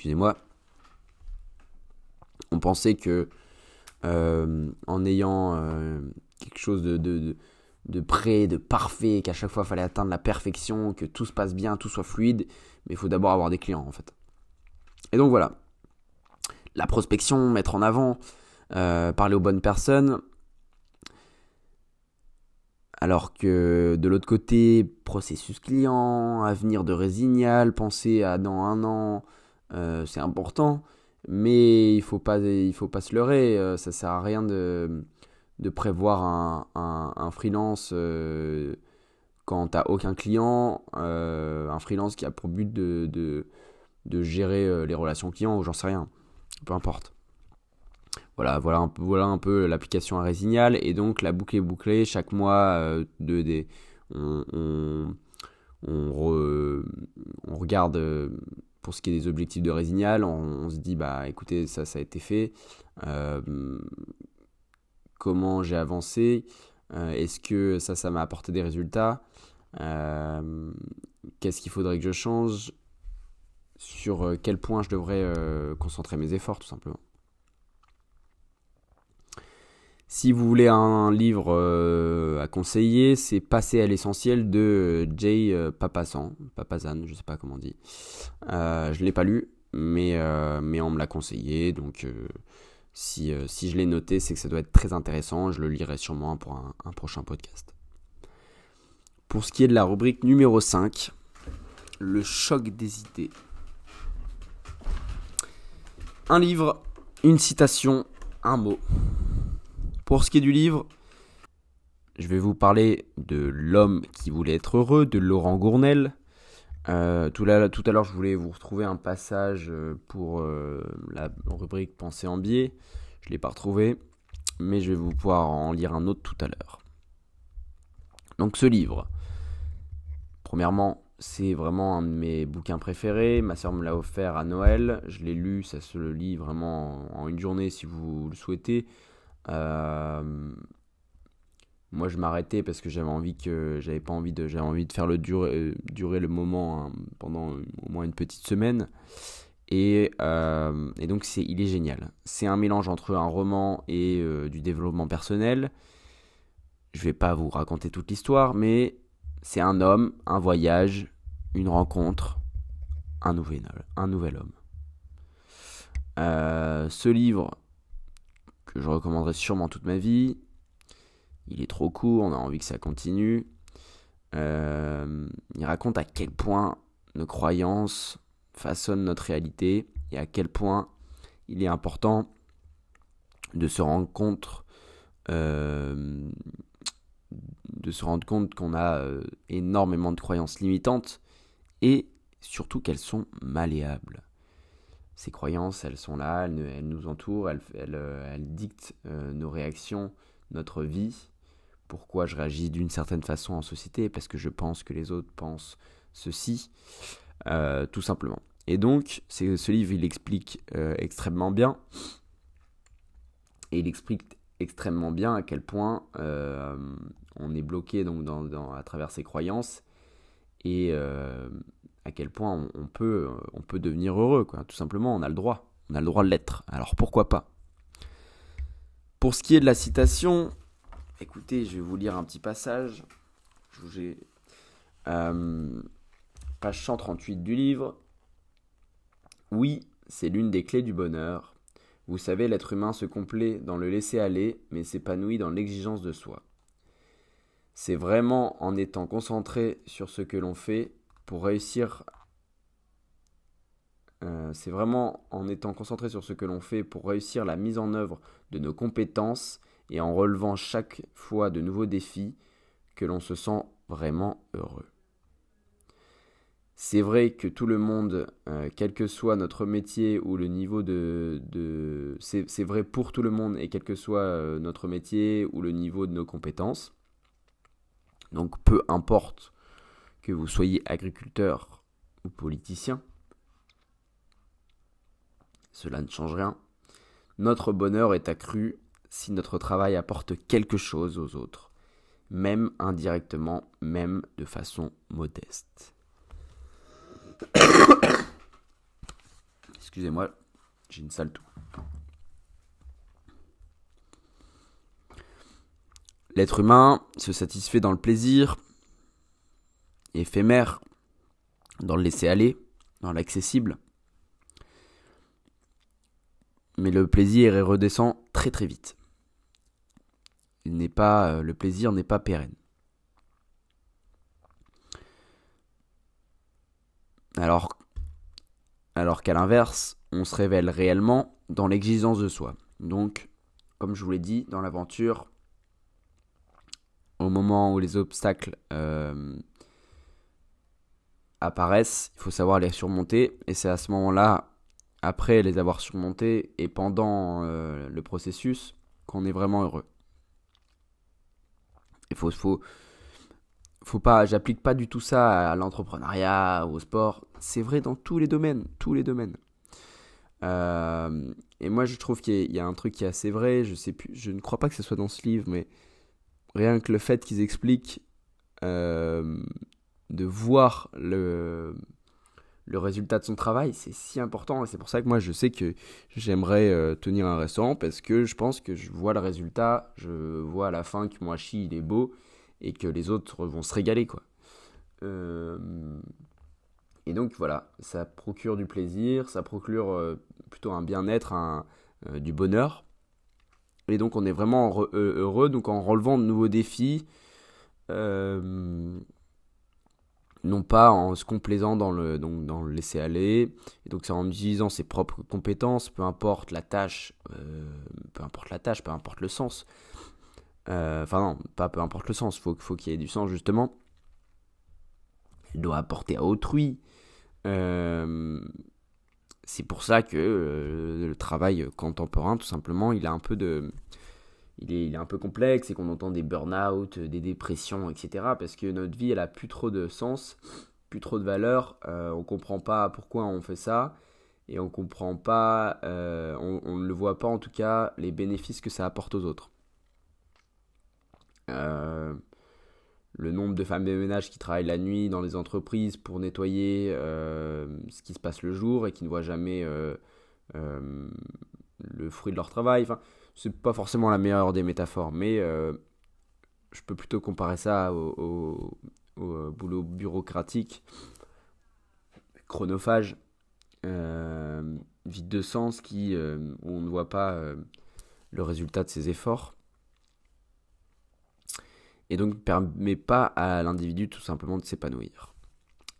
Excusez-moi. On pensait que euh, en ayant euh, quelque chose de, de, de, prêt, de parfait, qu'à chaque fois il fallait atteindre la perfection, que tout se passe bien, tout soit fluide, mais il faut d'abord avoir des clients en fait. Et donc voilà. La prospection, mettre en avant, euh, parler aux bonnes personnes, alors que de l'autre côté, processus client, avenir de Resignal, penser à dans un an, euh, c'est important, mais il faut faut pas se leurrer. Euh, ça sert à rien de, de prévoir un, un, freelance euh, quand tu n'as aucun client, un freelance qui a pour but de, de, de gérer les relations clients ou j'en sais rien, peu importe. Voilà, voilà, un, voilà peu l'application à Resignal. Et donc la boucle est bouclée. Chaque mois, euh, de, des, on, on, regarde euh, pour ce qui est des objectifs de Resignal. On, se dit, bah écoutez, ça, ça a été fait. Euh, comment j'ai avancé? Est-ce que ça, ça m'a apporté des résultats? Qu'est-ce qu'il faudrait que je change? Sur quel point je devrais concentrer mes efforts, tout simplement. Si vous voulez un livre euh, à conseiller, c'est Passer à l'essentiel de Jay euh, Papasan, Papazan, je sais pas comment on dit. Euh, je l'ai pas lu, mais, euh, mais on me l'a conseillé, donc si, si je l'ai noté, c'est que ça doit être très intéressant. Je le lirai sûrement pour un, un prochain podcast. Pour ce qui est de la rubrique numéro 5, le choc des idées. Un livre, une citation, un mot. Pour ce qui est du livre, je vais vous parler de L'homme qui voulait être heureux de Laurent Gournel. Euh, tout, à l'heure, je voulais vous retrouver un passage euh, pour euh, la rubrique Pensée en biais. Je ne l'ai pas retrouvé, mais je vais vous pouvoir en lire un autre tout à l'heure. Donc ce livre, premièrement, c'est vraiment un de mes bouquins préférés. Ma soeur me l'a offert à Noël. Je l'ai lu, ça se lit vraiment en une journée si vous le souhaitez. Euh, moi, je m'arrêtais parce que j'avais envie que j'avais pas envie de j'avais envie de faire le durer, euh, durer le moment hein, pendant au moins une petite semaine. Et, et donc c'est, il est génial. C'est un mélange entre un roman et du développement personnel. Je vais pas vous raconter toute l'histoire, mais c'est un homme, un voyage, une rencontre, un nouvel, un nouvel homme. ce livre, je recommanderais sûrement toute ma vie, il est trop court, on a envie que ça continue. Euh, il raconte à quel point nos croyances façonnent notre réalité et à quel point il est important de se rendre compte euh, de se rendre compte qu'on a euh, énormément de croyances limitantes et surtout qu'elles sont malléables. Ces croyances, elles sont là, elles, nous entourent, elles, elles dictent nos réactions, notre vie pourquoi je réagis d'une certaine façon en société, parce que je pense que les autres pensent ceci, euh, tout simplement. Et donc, ce livre, il explique euh, extrêmement bien, et il explique extrêmement bien à quel point euh, on est bloqué donc à travers ses croyances, et à quel point on, peut, on peut devenir heureux, quoi. tout simplement, on a le droit, on a le droit de l'être, alors pourquoi pas? Pour ce qui est de la citation, Écoutez, je vais vous lire un petit passage. Euh, page 138 du livre. Oui, c'est l'une des clés du bonheur. Vous savez, l'être humain se complaît dans le laisser-aller, mais s'épanouit dans l'exigence de soi. C'est vraiment en étant concentré sur ce que l'on fait pour réussir. Euh, c'est vraiment en étant concentré sur ce que l'on fait pour réussir la mise en œuvre de nos compétences et en relevant chaque fois de nouveaux défis que l'on se sent vraiment heureux. C'est vrai que tout le monde, euh, quel que soit notre métier ou le niveau de... c'est vrai pour tout le monde et quel que soit euh, notre métier ou le niveau de nos compétences. Donc peu importe que vous soyez agriculteur ou politicien, cela ne change rien. Notre bonheur est accru si notre travail apporte quelque chose aux autres, même indirectement, même de façon modeste. Excusez-moi, j'ai une sale toux. L'être humain se satisfait dans le plaisir, éphémère, dans le laisser-aller, dans l'accessible. Mais le plaisir redescend très très vite n'est pas, euh, le plaisir n'est pas pérenne. Alors, alors qu'à l'inverse, on se révèle réellement dans l'exigence de soi. Donc, comme je vous l'ai dit, dans l'aventure, au moment où les obstacles euh, apparaissent, il faut savoir les surmonter. Et c'est à ce moment-là, après les avoir surmontés et pendant euh, le processus, qu'on est vraiment heureux. Il faut, faut, faut pas, j'applique pas du tout ça à l'entrepreneuriat au sport. C'est vrai dans tous les domaines, tous les domaines. Euh, et moi, je trouve qu'il y, a un truc qui est assez vrai. Je sais plus, je ne crois pas que ce soit dans ce livre, mais rien que le fait qu'ils expliquent euh, de voir le le résultat de son travail, c'est si important. C'est pour ça que moi, je sais que j'aimerais euh, tenir un restaurant parce que je pense que je vois le résultat, je vois à la fin que moi, chi, il est beau et que les autres vont se régaler, quoi. Euh, et donc, voilà, ça procure du plaisir, ça procure euh, plutôt un bien-être, un, du bonheur. Et donc, on est vraiment heureux, donc en relevant de nouveaux défis non pas en se complaisant dans le, donc dans le laisser aller, et donc c'est en utilisant ses propres compétences, peu importe la tâche, euh, peu importe la tâche, peu importe le sens. Euh, enfin non, pas peu importe le sens, faut, faut qu'il y ait du sens justement. Il doit apporter à autrui. Euh, c'est pour ça que le travail contemporain, tout simplement, il a un peu de il est, un peu complexe et qu'on entend des burn-out, des dépressions, etc. Parce que notre vie, elle a plus trop de sens, plus trop de valeur. Euh, on comprend pas pourquoi on fait ça et on comprend pas, euh, on, ne le voit pas en tout cas les bénéfices que ça apporte aux autres. Euh, le nombre de femmes de ménage qui travaillent la nuit dans les entreprises pour nettoyer ce qui se passe le jour et qui ne voient jamais le fruit de leur travail. C'est pas forcément la meilleure des métaphores, mais je peux plutôt comparer ça au, boulot bureaucratique, chronophage, vide de sens, qui, où on ne voit pas le résultat de ses efforts et donc ne permet pas à l'individu tout simplement de s'épanouir.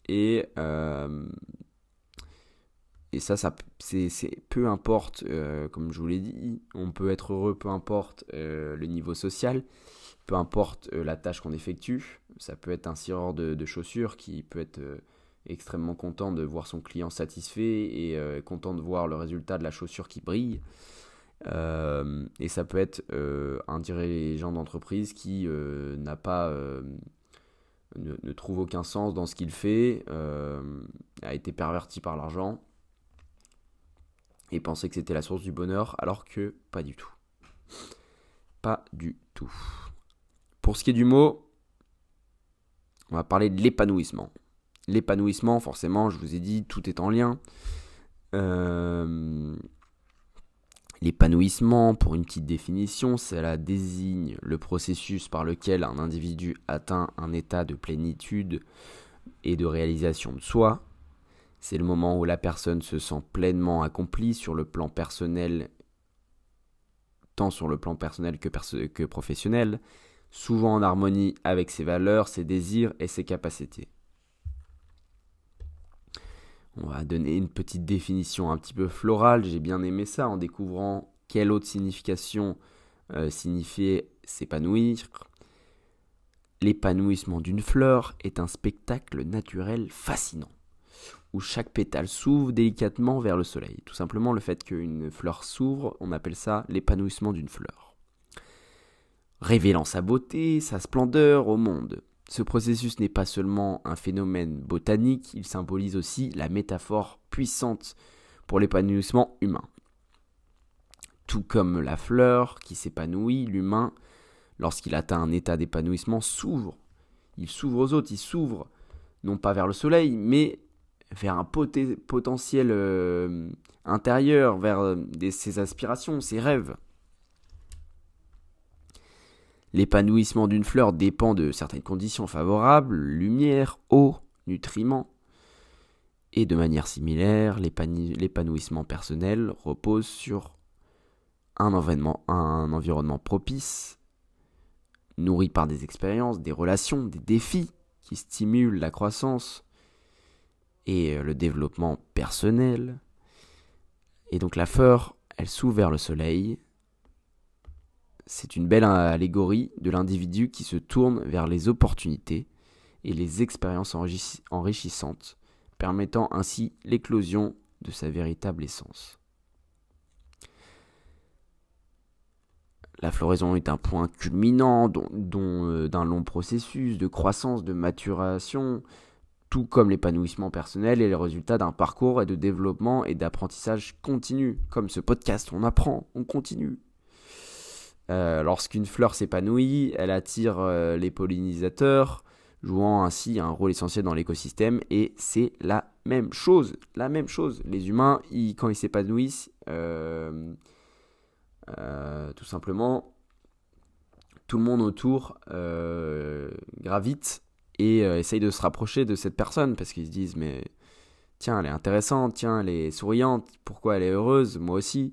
Et, euh, et ça, ça c'est, peu importe, euh, comme je vous l'ai dit, on peut être heureux peu importe euh, le niveau social, peu importe la tâche qu'on effectue. Ça peut être un cireur de, chaussures qui peut être extrêmement content de voir son client satisfait et content de voir le résultat de la chaussure qui brille. Euh, et ça peut être euh, un dirigeant d'entreprise qui euh, n'a pas, ne, trouve aucun sens dans ce qu'il fait, a été perverti par l'argent et pensait que c'était la source du bonheur, alors que pas du tout. Pas du tout. Pour ce qui est du mot, on va parler de l'épanouissement. L'épanouissement, forcément, je vous ai dit, tout est en lien. Euh, L'épanouissement, pour une petite définition, cela désigne le processus par lequel un individu atteint un état de plénitude et de réalisation de soi. C'est le moment où la personne se sent pleinement accomplie sur le plan personnel, tant sur le plan personnel que, professionnel, souvent en harmonie avec ses valeurs, ses désirs et ses capacités. On va donner une petite définition un petit peu florale. J'ai bien aimé ça en découvrant quelle autre signification euh, signifiait s'épanouir. L'épanouissement d'une fleur est un spectacle naturel fascinant, où chaque pétale s'ouvre délicatement vers le soleil. Tout simplement le fait qu'une fleur s'ouvre, on appelle ça l'épanouissement d'une fleur. Révélant sa beauté, sa splendeur au monde. Ce processus n'est pas seulement un phénomène botanique, il symbolise aussi la métaphore puissante pour l'épanouissement humain. Tout comme la fleur qui s'épanouit, l'humain, lorsqu'il atteint un état d'épanouissement, s'ouvre. Il s'ouvre aux autres, il s'ouvre non pas vers le soleil, mais vers un potentiel euh, intérieur, vers euh, ses aspirations, ses rêves. L'épanouissement d'une fleur dépend de certaines conditions favorables, lumière, eau, nutriments. Et de manière similaire, l'épanouissement personnel repose sur un environnement, un environnement propice, nourri par des expériences, des relations, des défis qui stimulent la croissance et le développement personnel. Et donc la fleur, elle s'ouvre vers le soleil, c'est une belle allégorie de l'individu qui se tourne vers les opportunités et les expériences enrichissantes, permettant ainsi l'éclosion de sa véritable essence. La floraison est un point culminant euh, d'un long processus de croissance, de maturation, tout comme l'épanouissement personnel est le résultat d'un parcours et de développement et d'apprentissage continu. Comme ce podcast, on apprend, on continue. Euh, lorsqu'une fleur s'épanouit, elle attire euh, les pollinisateurs, jouant ainsi un rôle essentiel dans l'écosystème. Et c'est la même chose, la même chose. Les humains, quand ils s'épanouissent, euh, tout simplement, tout le monde autour gravite et essaye de se rapprocher de cette personne parce qu'ils se disent mais tiens elle est intéressante, tiens elle est souriante, pourquoi elle est heureuse, moi aussi.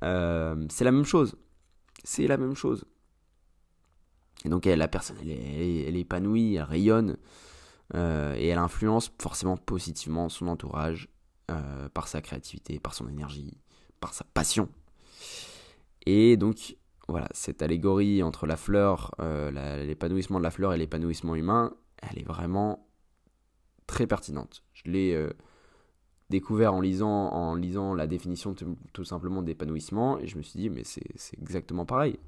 c'est la même chose c'est la même chose. Et donc la personne, elle est, épanouie, elle rayonne, euh, et elle influence forcément positivement son entourage euh, par sa créativité, par son énergie, par sa passion. Et donc voilà, cette allégorie entre la fleur, euh, l'épanouissement de la fleur et l'épanouissement humain, elle est vraiment très pertinente. Je l'ai découvert en lisant, en lisant la définition tout simplement d'épanouissement et je me suis dit mais c'est exactement pareil.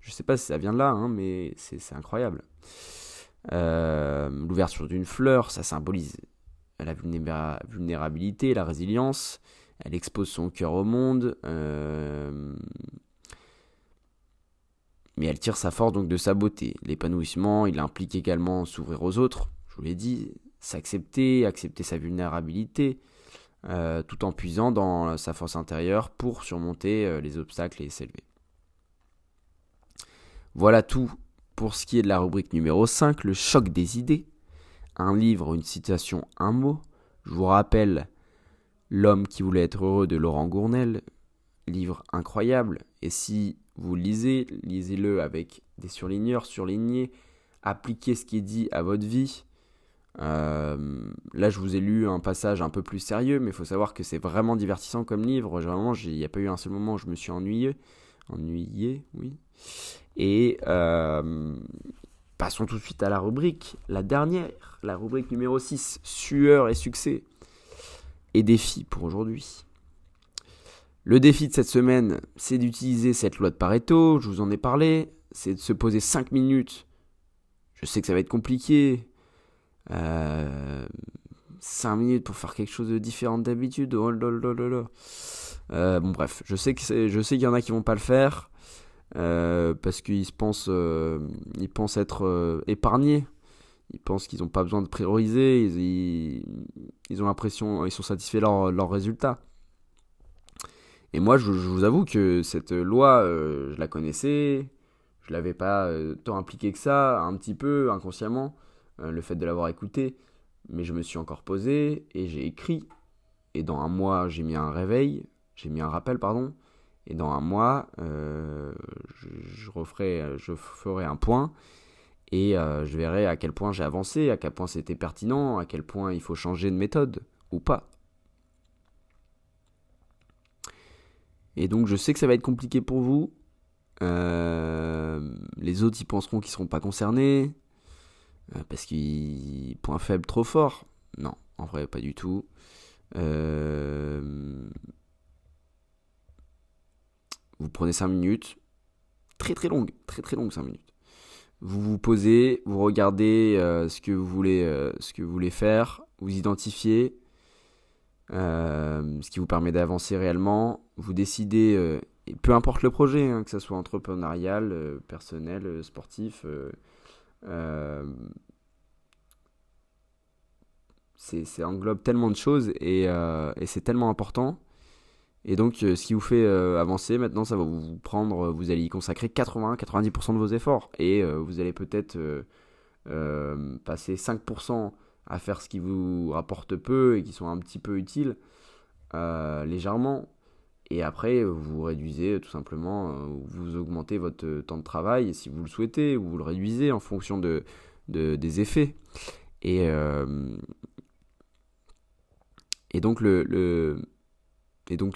Je sais pas si ça vient de là, hein, mais c'est incroyable. Euh, l'ouverture d'une fleur, ça symbolise la vulnérabilité, la résilience. Elle expose son cœur au monde. Euh, mais elle tire sa force donc de sa beauté. L'épanouissement, il implique également s'ouvrir aux autres, je vous l'ai dit, s'accepter, accepter sa vulnérabilité, euh, tout en puisant dans sa force intérieure pour surmonter euh, les obstacles et s'élever. Voilà tout pour ce qui est de la rubrique numéro 5, le choc des idées. Un livre, une citation, un mot. Je vous rappelle L'homme qui voulait être heureux de Laurent Gournel, livre incroyable. Et si vous lisez, lisez-le avec des surligneurs, surlignez, appliquez ce qui est dit à votre vie. Euh, là, je vous ai lu un passage un peu plus sérieux, mais il faut savoir que c'est vraiment divertissant comme livre. Vraiment, il n'y a pas eu un seul moment où je me suis ennuyé. Ennuyé, oui. Et euh, passons tout de suite à la rubrique, la dernière, la rubrique numéro 6, sueur et succès et défi pour aujourd'hui. Le défi de cette semaine, c'est d'utiliser cette loi de Pareto, je vous en ai parlé, c'est de se poser 5 minutes. Je sais que ça va être compliqué. 5 euh, minutes pour faire quelque chose de différent d'habitude. Oh euh, bon bref, je sais que je sais qu'il y en a qui vont pas le faire euh, parce qu'ils se pensent être épargnés ils pensent qu'ils n'ont pas besoin de prioriser, ils, ont l'impression, ils sont satisfaits de leurs leur résultats. Et moi, je, vous avoue que cette loi, euh, je la connaissais, je l'avais pas euh, tant impliqué que ça, un petit peu inconsciemment, euh, le fait de l'avoir écouté, mais je me suis encore posé et j'ai écrit. Et dans un mois, j'ai mis un réveil, j'ai mis un rappel, pardon. Et dans un mois, je, referai, je ferai un point et je verrai à quel point j'ai avancé, à quel point c'était pertinent, à quel point il faut changer de méthode ou pas. Et donc je sais que ça va être compliqué pour vous. Euh, les autres y penseront qu'ils ne seront pas concernés. Euh, parce qu'ils. Point faible trop fort. Non, en vrai, pas du tout. Vous prenez 5 minutes. Très très longue. Très très longue 5 minutes vous vous posez, vous regardez euh, ce, que vous voulez, euh, ce que vous voulez faire, vous identifiez euh, ce qui vous permet d'avancer réellement, vous décidez, et peu importe le projet, hein, que ce soit entrepreneurial, personnel, sportif, c'est englobe tellement de choses et, et c'est tellement important et donc, euh, ce qui vous fait euh, avancer, maintenant, ça va vous prendre, euh, vous allez y consacrer 80-90% de vos efforts. Et vous allez peut-être passer 5% à faire ce qui vous rapporte peu et qui sont un petit peu utiles, légèrement. Et après, vous réduisez tout simplement, vous augmentez votre temps de travail si vous le souhaitez, ou vous le réduisez en fonction de, des effets. Et, donc,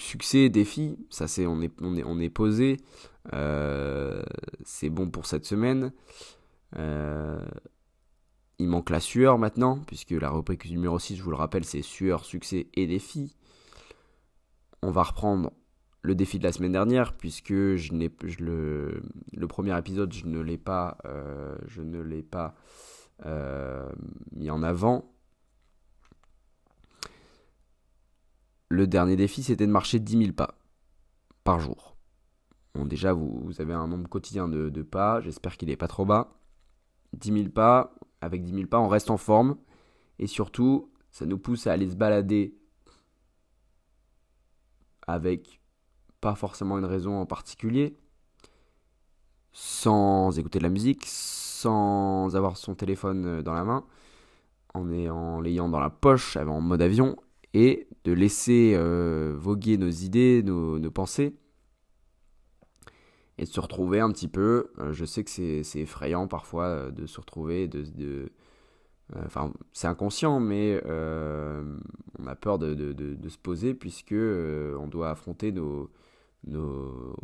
succès, défi, ça c'est on est, on est, on est posé. Euh, c'est bon pour cette semaine. Euh, il manque la sueur maintenant, puisque la rubrique numéro 6, je vous le rappelle, c'est sueur, succès et défi. On va reprendre le défi de la semaine dernière, puisque je n'ai le, le premier épisode, je ne l'ai pas, euh, je pas mis en avant. Le dernier défi, c'était de marcher 10 000 pas par jour. Bon, déjà, vous, avez un nombre quotidien de, pas. J'espère qu'il n'est pas trop bas. 10 000 pas. Avec 10 000 pas, on reste en forme. Et surtout, ça nous pousse à aller se balader avec pas forcément une raison en particulier, sans écouter de la musique, sans avoir son téléphone dans la main, en l'ayant dans la poche, en mode avion, et de laisser euh, voguer nos idées, nos, pensées, et de se retrouver un petit peu. Euh, je sais que c'est effrayant parfois euh, de se retrouver, de, enfin, c'est inconscient, mais on a peur de, se poser puisque on doit affronter nos, nos,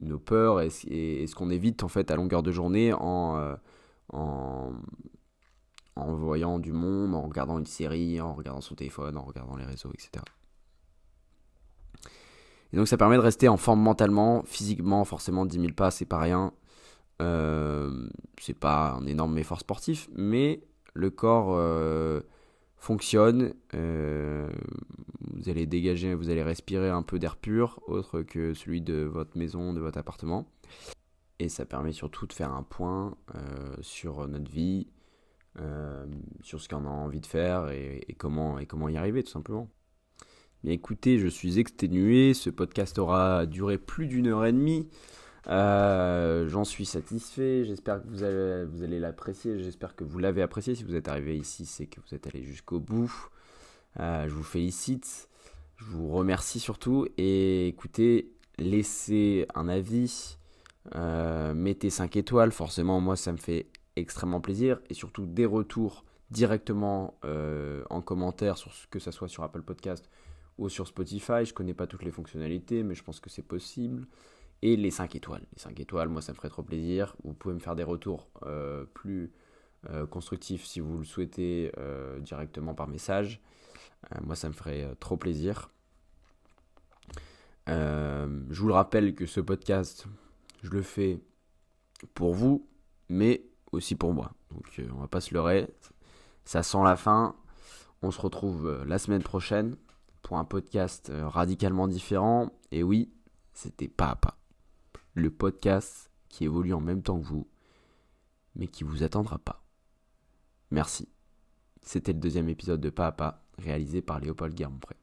nos peurs et, ce qu'on évite en fait à longueur de journée en, en, en voyant du monde, en regardant une série, en regardant son téléphone, en regardant les réseaux, etc. Et donc ça permet de rester en forme mentalement, physiquement, forcément 10 000 pas, c'est pas rien. Euh, c'est pas un énorme effort sportif, mais le corps euh, fonctionne. Euh, vous allez dégager, vous allez respirer un peu d'air pur, autre que celui de votre maison, de votre appartement. et ça permet surtout de faire un point sur notre vie, sur ce qu'on a envie de faire et, comment, et comment y arriver tout simplement. Mais écoutez, je suis exténué, ce podcast aura duré plus d'une heure et demie. Euh, j'en suis satisfait, j'espère que vous allez, l'apprécier, j'espère que vous l'avez apprécié. Si vous êtes arrivé ici, c'est que vous êtes allé jusqu'au bout. Euh, je vous félicite, je vous remercie surtout. Et écoutez, laissez un avis, euh, mettez 5 étoiles, forcément moi ça me fait extrêmement plaisir. Et surtout des retours directement en commentaire, sur ce, que ce soit sur Apple Podcast ou sur Spotify. Je connais pas toutes les fonctionnalités, mais je pense que c'est possible. Et les 5 étoiles. Les 5 étoiles, moi, ça me ferait trop plaisir. Vous pouvez me faire des retours euh, plus euh, constructifs si vous le souhaitez euh, directement par message. moi, ça me ferait trop plaisir. je vous le rappelle que ce podcast, je le fais pour vous, mais aussi pour moi. Donc, on va pas se leurrer. Ça sent la fin. On se retrouve la semaine prochaine pour un podcast radicalement différent. Et oui, c'était pas à pas. Le podcast qui évolue en même temps que vous, mais qui vous attendra pas. Merci. C'était le deuxième épisode de Pas à Pas, réalisé par Léopold Guermont-Pré.